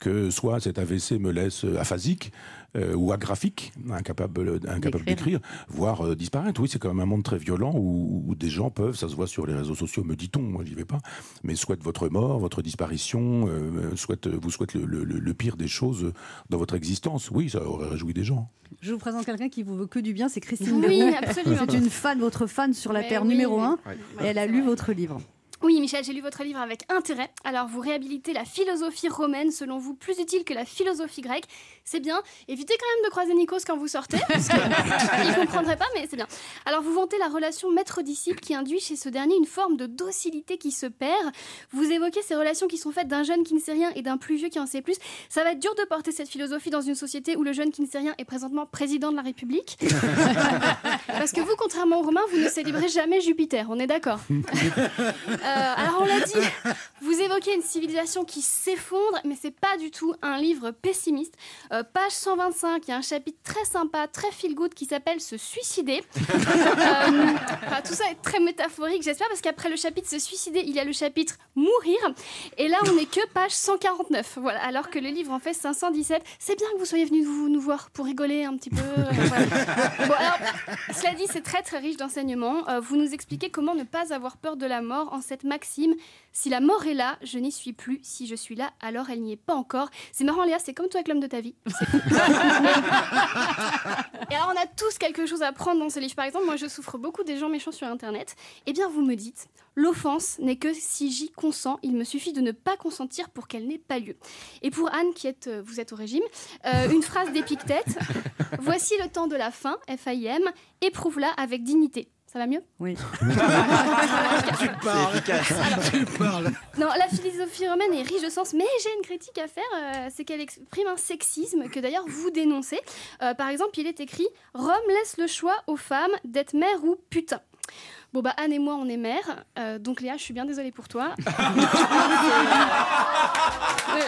que soit cet AVC me laisse aphasique, euh, ou agraphiques, incapables, incapables d'écrire, voire euh, disparaître. Oui, c'est quand même un monde très violent où, où des gens peuvent, ça se voit sur les réseaux sociaux, me dit-on, moi j'y vais pas, mais souhaitent votre mort, votre disparition, euh, souhaitent, vous souhaitent le, le- le pire des choses dans votre existence. Oui, ça aurait réjoui des gens. Je vous présente quelqu'un qui vous veut que du bien, c'est Christine Oui, Leroux. absolument. C'est une fan, votre fan sur la Mais Terre oui. numéro 1. Ouais. Et elle a lu votre livre. Oui, Michel, j'ai lu votre livre avec intérêt. Alors, vous réhabilitez la philosophie romaine, selon vous, plus utile que la philosophie grecque. C'est bien. Évitez quand même de croiser Nikos quand vous sortez, parce qu'il ne comprendrait pas, mais c'est bien. Alors, vous vantez la relation maître-disciple qui induit chez ce dernier une forme de docilité qui se perd. Vous évoquez ces relations qui sont faites d'un jeune qui ne sait rien et d'un plus vieux qui en sait plus. Ça va être dur de porter cette philosophie dans une société où le jeune qui ne sait rien est présentement président de la République. Parce que vous, contrairement aux Romains, vous ne célébrez jamais Jupiter, on est d'accord Euh, alors on l'a dit, vous évoquez une civilisation qui s'effondre, mais c'est pas du tout un livre pessimiste. Euh, page 125, il y a un chapitre très sympa, très feel good qui s'appelle Se suicider. Euh, enfin, tout ça est très métaphorique, j'espère, parce qu'après le chapitre Se suicider, il y a le chapitre Mourir. Et là, on n'est que page 149. Voilà, alors que le livre en fait 517. C'est bien que vous soyez venu vous, nous voir pour rigoler un petit peu. euh, voilà. Bon, alors, cela dit, c'est très très riche d'enseignements. Euh, vous nous expliquez comment ne pas avoir peur de la mort en cette maxime si la mort est là, je n'y suis plus. Si je suis là, alors elle n'y est pas encore. C'est marrant, Léa, c'est comme toi avec l'homme de ta vie. Et alors, on a tous quelque chose à prendre dans ce livre. Par exemple, moi, je souffre beaucoup des gens méchants sur Internet. Eh bien, vous me dites, l'offense n'est que si j'y consens. Il me suffit de ne pas consentir pour qu'elle n'ait pas lieu. Et pour Anne, qui est, euh, vous êtes au régime, euh, une phrase d'Épictète. Voici le temps de la fin, F-A-I-M, éprouve-la avec dignité. Ça va mieux Oui. Tu parles. efficace. Tu parles. Non, la philosophie romaine est riche de sens, mais j'ai une critique à faire, euh, c'est qu'elle exprime un sexisme que d'ailleurs vous dénoncez. Euh, par exemple, il est écrit Rome laisse le choix aux femmes d'être mère ou putain. Bon bah Anne et moi on est mères, euh, donc Léa je suis bien désolée pour toi. Euh,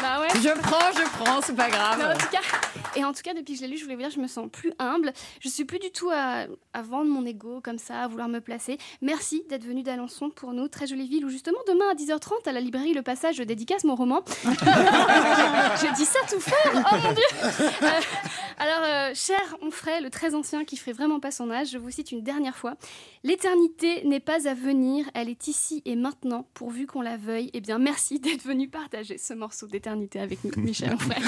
bah ouais. Je prends, je prends, c'est pas grave. Mais en tout cas, et en tout cas, depuis que je l'ai lu, je voulais vous dire, je me sens plus humble. Je suis plus du tout à, à vendre mon ego comme ça, à vouloir me placer. Merci d'être venu d'Alençon pour nous, très jolie ville où justement demain à 10h30 à la librairie Le Passage, je dédicace mon roman. je dis ça tout fort, oh mon dieu. Euh, alors, euh, cher Onfray, le très ancien qui ferait vraiment pas son âge, je vous cite une dernière fois. L'éternité n'est pas à venir, elle est ici et maintenant, pourvu qu'on la veuille. Eh bien, merci d'être venu partager ce morceau d'éternité avec nous, Michel Onfray.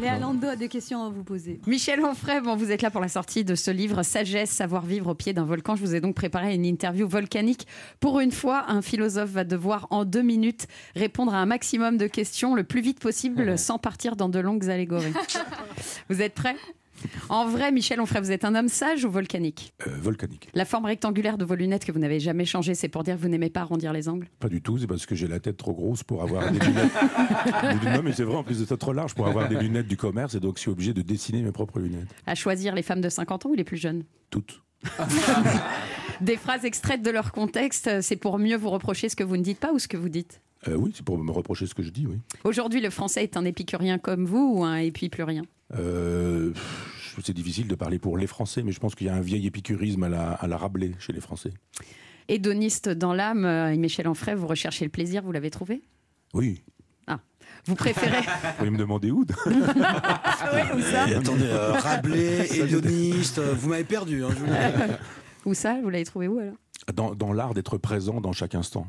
Léa Lando a des questions à vous poser. Michel Onfray, bon, vous êtes là pour la sortie de ce livre Sagesse, savoir vivre au pied d'un volcan. Je vous ai donc préparé une interview volcanique. Pour une fois, un philosophe va devoir en deux minutes répondre à un maximum de questions le plus vite possible sans partir dans de longues allégories. vous êtes prêts? En vrai, Michel Onfray, vous êtes un homme sage ou volcanique? Euh, volcanique. La forme rectangulaire de vos lunettes que vous n'avez jamais changée, c'est pour dire que vous n'aimez pas arrondir les angles? Pas du tout, c'est parce que j'ai la tête trop grosse pour avoir des lunettes. non, mais c'est vrai, en plus de ça, trop large pour avoir des lunettes du commerce, et donc je suis obligé de dessiner mes propres lunettes. À choisir les femmes de 50 ans ou les plus jeunes? Toutes. Des phrases extraites de leur contexte, c'est pour mieux vous reprocher ce que vous ne dites pas ou ce que vous dites? Euh, oui, c'est pour me reprocher ce que je dis, oui. Aujourd'hui, le français est un épicurien comme vous ou un épicurien Euh, pff, c'est difficile de parler pour les Français, mais je pense qu'il y a un vieil épicurisme à la, à la Rabelais chez les Français. Hédoniste dans l'âme, euh, Michel Onfray, vous recherchez le plaisir, vous l'avez trouvé? Oui. Ah. Vous préférez Vous pouvez me demander où Oui, où ça? Et attendez, euh, Rabelais, hédoniste, euh, vous m'avez perdu. hein, je vous. Où ça? Vous l'avez trouvé où alors? Dans, dans l'art d'être présent dans chaque instant.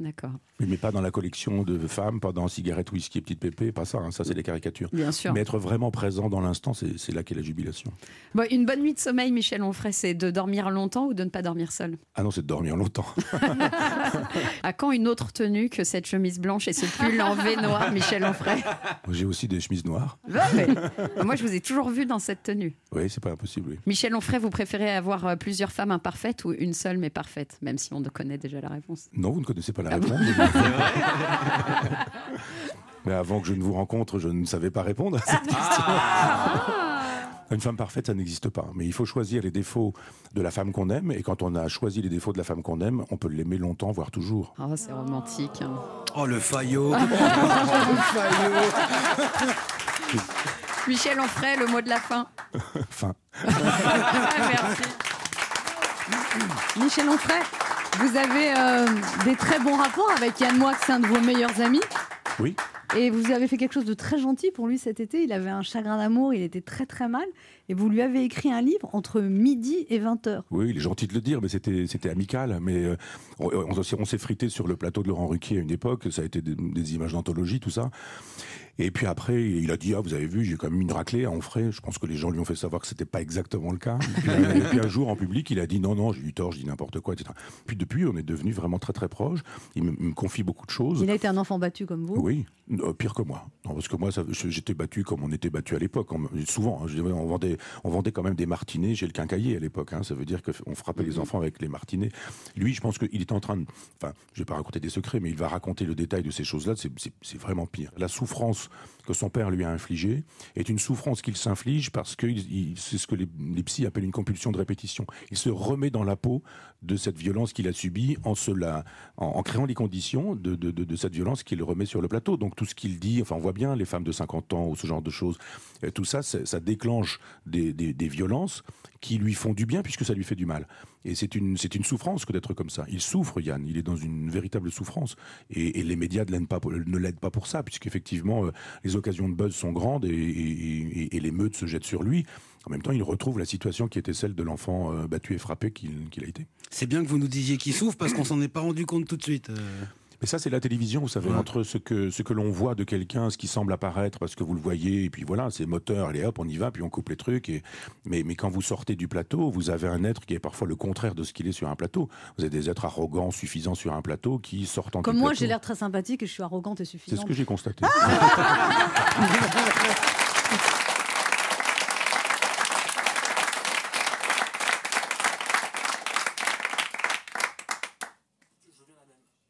D'accord. Mais pas dans la collection de femmes, pas dans cigarette, whisky et petite pépé, pas ça, hein, ça c'est des caricatures. Bien sûr. Mais être vraiment présent dans l'instant, c'est là qu'est la jubilation. Bon, une bonne nuit de sommeil, Michel Onfray, c'est de dormir longtemps ou de ne pas dormir seul? Ah non, c'est de dormir longtemps. À quand une autre tenue que cette chemise blanche et ce pull en V noir, Michel Onfray J'ai aussi des chemises noires. Mais Moi, je vous ai toujours vu dans cette tenue. Oui, c'est pas impossible, oui. Michel Onfray, vous préférez avoir euh, plusieurs femmes imparfaites ou une seule mais parfaite, même si on connaît déjà la réponse? Non, vous ne connaissez pas la Ah. Mais avant que je ne vous rencontre, je ne savais pas répondre à cette question. Une femme parfaite, ça n'existe pas. Mais il faut choisir les défauts de la femme qu'on aime. Et quand on a choisi les défauts de la femme qu'on aime, on peut l'aimer longtemps, voire toujours. Oh, c'est romantique. hein. Oh, le faillot. le faillot. Michel Onfray, le mot de la fin. Fin. Merci. Michel Onfray, vous avez euh, des très bons rapports avec Yann Moix, un de vos meilleurs amis. Oui. Et vous avez fait quelque chose de très gentil pour lui cet été. Il avait un chagrin d'amour, il était très très mal. Et vous lui avez écrit un livre entre midi et 20h. Oui, il est gentil de le dire, mais c'était c'était amical. Mais euh, on, s'est frité sur le plateau de Laurent Ruquier à une époque. Ça a été des, des images d'anthologie, tout ça. Et puis après, il a dit ah vous avez vu, j'ai quand même une raclée à Onfray. Je pense que les gens lui ont fait savoir que c'était pas exactement le cas. Et puis, et puis un jour en public, il a dit non non, j'ai eu tort, je dis n'importe quoi, etc. Puis depuis, on est devenus vraiment très très proches. Il me, il me confie beaucoup de choses. Il a été un enfant battu comme vous. Oui, euh, pire que moi. Non, parce que moi, j'étais battu comme on était battu à l'époque. On- Souvent, hein, je on, vendait, on vendait quand même des martinets chez le quincaillier à l'époque. hein. Ça veut dire qu'on frappait les enfants avec les martinets. Lui, je pense qu'il est en train de. Enfin, je vais pas raconter des secrets, mais il va raconter le détail de ces choses-là. C'est- vraiment pire. La souffrance que son père lui a infligée est une souffrance qu'il s'inflige parce que c'est ce que les, les psys appellent une compulsion de répétition. Il se remet dans la peau de cette violence qu'il a subie en, se la, en, créant les conditions de, de- cette violence qu'il remet sur le plateau. Donc tout ce qu'il dit, enfin on voit bien les femmes de 50 ans ou ce genre de choses, euh, tout ça, ça déclenche des, des- violences qui lui font du bien puisque ça lui fait du mal. Et c'est une, une souffrance que d'être comme ça. Il souffre, Yann, il est dans une véritable souffrance. Et, les médias ne l'aident pas, pour- ça, puisqu'effectivement, euh, les occasions de buzz sont grandes et les meutes se jettent sur lui. En même temps, il retrouve la situation qui était celle de l'enfant euh, battu et frappé qu'il a été. C'est bien que vous nous disiez qu'il souffre parce qu'on s'en est pas rendu compte tout de suite. euh. Mais ça, c'est la télévision, vous savez, Ouais. entre ce que, ce que l'on voit de quelqu'un, ce qui semble apparaître parce que vous le voyez, et puis voilà, c'est moteur, allez hop, on y va, puis on coupe les trucs. Et... Mais, mais quand vous sortez du plateau, vous avez un être qui est parfois le contraire de ce qu'il est sur un plateau. Vous avez des êtres arrogants, suffisants sur un plateau, qui sortent en Comme moi, j'ai l'air très sympathique et je suis arrogante et C'est suffisante. ce que j'ai constaté.